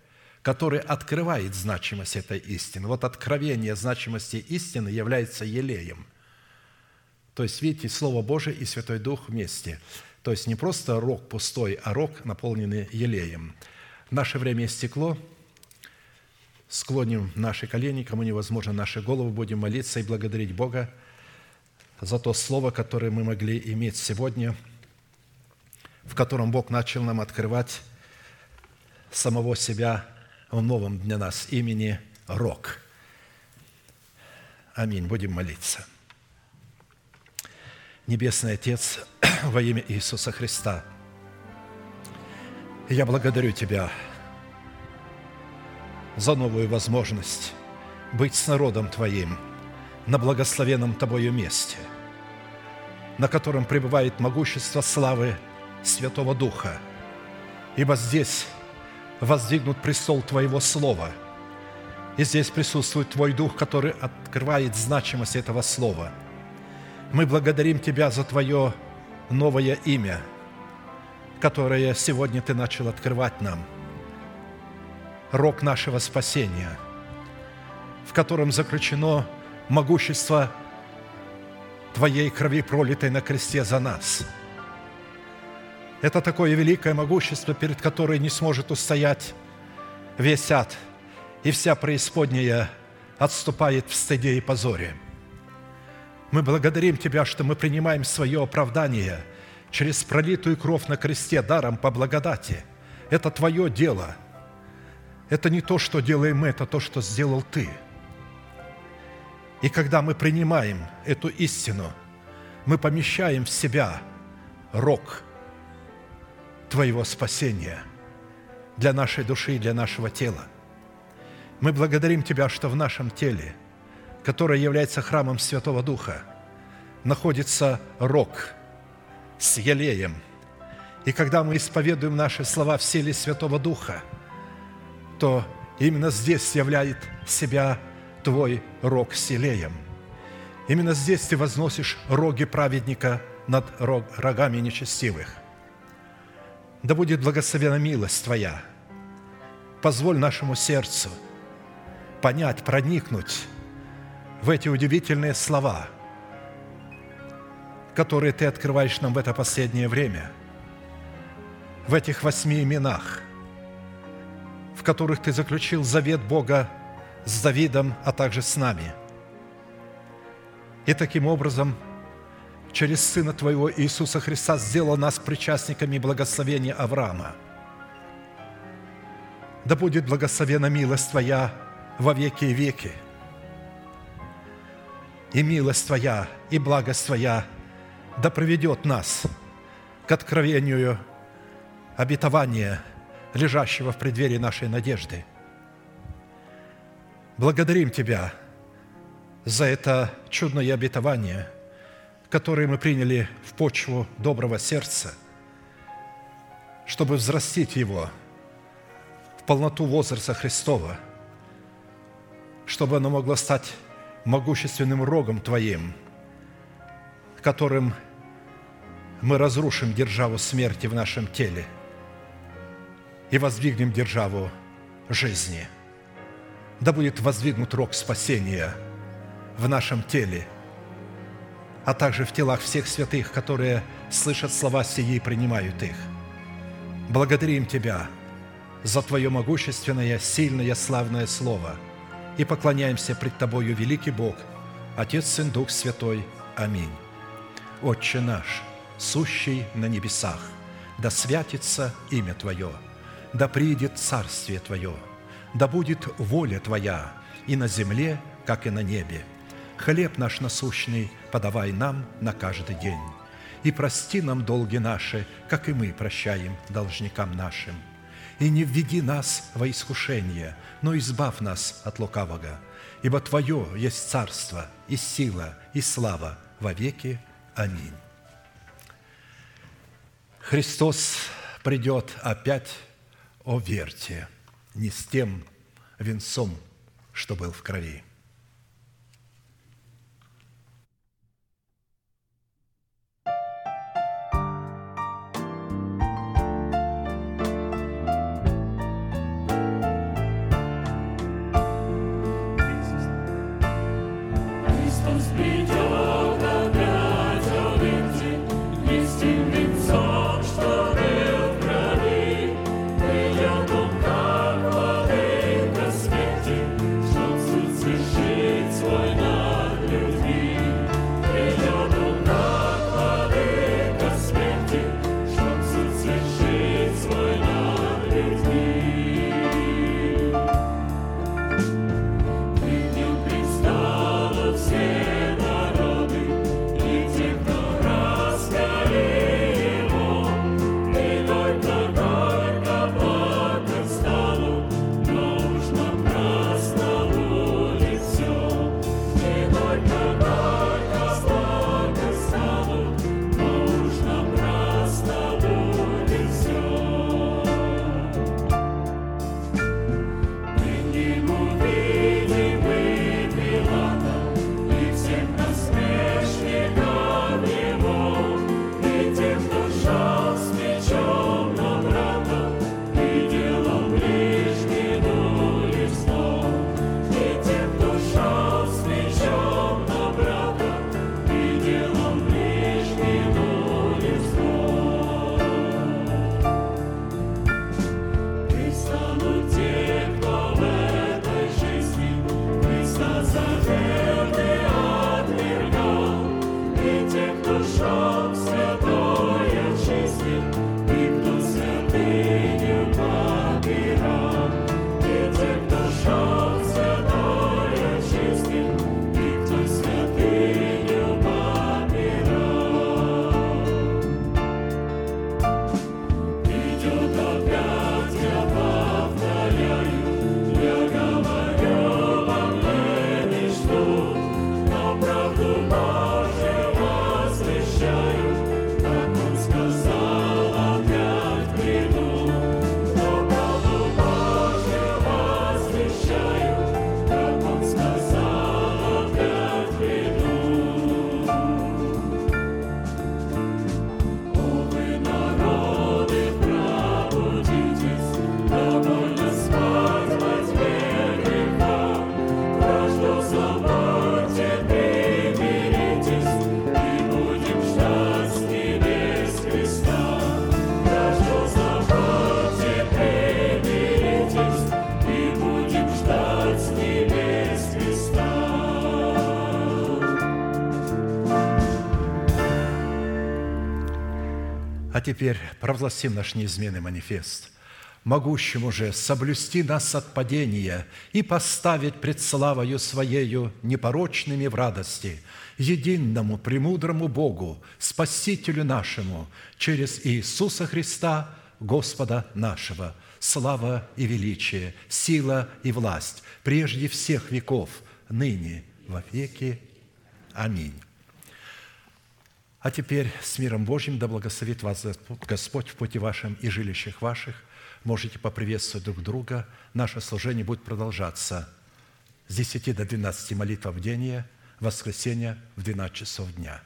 который открывает значимость этой истины. Вот откровение значимости истины является елеем. То есть, видите, Слово Божие и Святой Дух вместе. То есть, не просто рог пустой, а рог, наполненный елеем. Наше время истекло. Склоним наши колени, кому невозможно, наши головы, будем молиться и благодарить Бога за то Слово, которое мы могли иметь сегодня, в котором Бог начал нам открывать самого себя о новом для нас имени Рок. Аминь. Будем молиться. Небесный Отец, во имя Иисуса Христа, я благодарю Тебя за новую возможность быть с народом Твоим на благословенном Тобою месте, на котором пребывает могущество славы Святого Духа. Ибо здесь воздвигнут престол Твоего Слова. И здесь присутствует Твой Дух, который открывает значимость этого Слова. Мы благодарим Тебя за Твое новое имя, которое сегодня Ты начал открывать нам. Рок нашего спасения, в котором заключено могущество Твоей крови, пролитой на кресте за нас – это такое великое могущество, перед которой не сможет устоять весь ад, и вся преисподняя отступает в стыде и позоре. Мы благодарим Тебя, что мы принимаем свое оправдание через пролитую кровь на кресте даром по благодати. Это Твое дело. Это не то, что делаем мы, это то, что сделал Ты. И когда мы принимаем эту истину, мы помещаем в себя рог – Твоего спасения для нашей души и для нашего тела. Мы благодарим Тебя, что в нашем теле, которое является храмом Святого Духа, находится рог с елеем. И когда мы исповедуем наши слова в силе Святого Духа, то именно здесь являет себя Твой рог с елеем. Именно здесь Ты возносишь роги праведника над рогами нечестивых да будет благословена милость Твоя. Позволь нашему сердцу понять, проникнуть в эти удивительные слова, которые Ты открываешь нам в это последнее время, в этих восьми именах, в которых Ты заключил завет Бога с Давидом, а также с нами. И таким образом, через Сына Твоего Иисуса Христа сделал нас причастниками благословения Авраама. Да будет благословена милость Твоя во веки и веки. И милость Твоя, и благость Твоя да проведет нас к откровению обетования, лежащего в преддверии нашей надежды. Благодарим Тебя за это чудное обетование, которое мы приняли в почву доброго сердца, чтобы взрастить его в полноту возраста Христова, чтобы оно могло стать могущественным рогом Твоим, которым мы разрушим державу смерти в нашем теле и воздвигнем державу жизни. Да будет воздвигнут рог спасения в нашем теле, а также в телах всех святых, которые слышат слова сии и принимают их. Благодарим Тебя за Твое могущественное, сильное, славное Слово и поклоняемся пред Тобою, великий Бог, Отец, Сын, Дух Святой. Аминь. Отче наш – сущий на небесах, да святится имя Твое, да приидет царствие Твое, да будет воля Твоя и на земле, как и на небе. Хлеб наш насущный подавай нам на каждый день. И прости нам долги наши, как и мы прощаем должникам нашим. И не введи нас во искушение, но избавь нас от лукавого. Ибо Твое есть царство, и сила, и слава во веки. Аминь. Христос придет опять, о верьте, не с тем венцом, что был в крови. Теперь провластим наш неизменный манифест, могущему же соблюсти нас от падения и поставить пред славою Своею непорочными в радости, единому, премудрому Богу, Спасителю нашему, через Иисуса Христа, Господа нашего, слава и величие, сила и власть, прежде всех веков, ныне, во веки. Аминь. А теперь с миром Божьим да благословит вас Господь в пути вашем и жилищах ваших. Можете поприветствовать друг друга. Наше служение будет продолжаться с 10 до 12 молитв в день, воскресенье в 12 часов дня.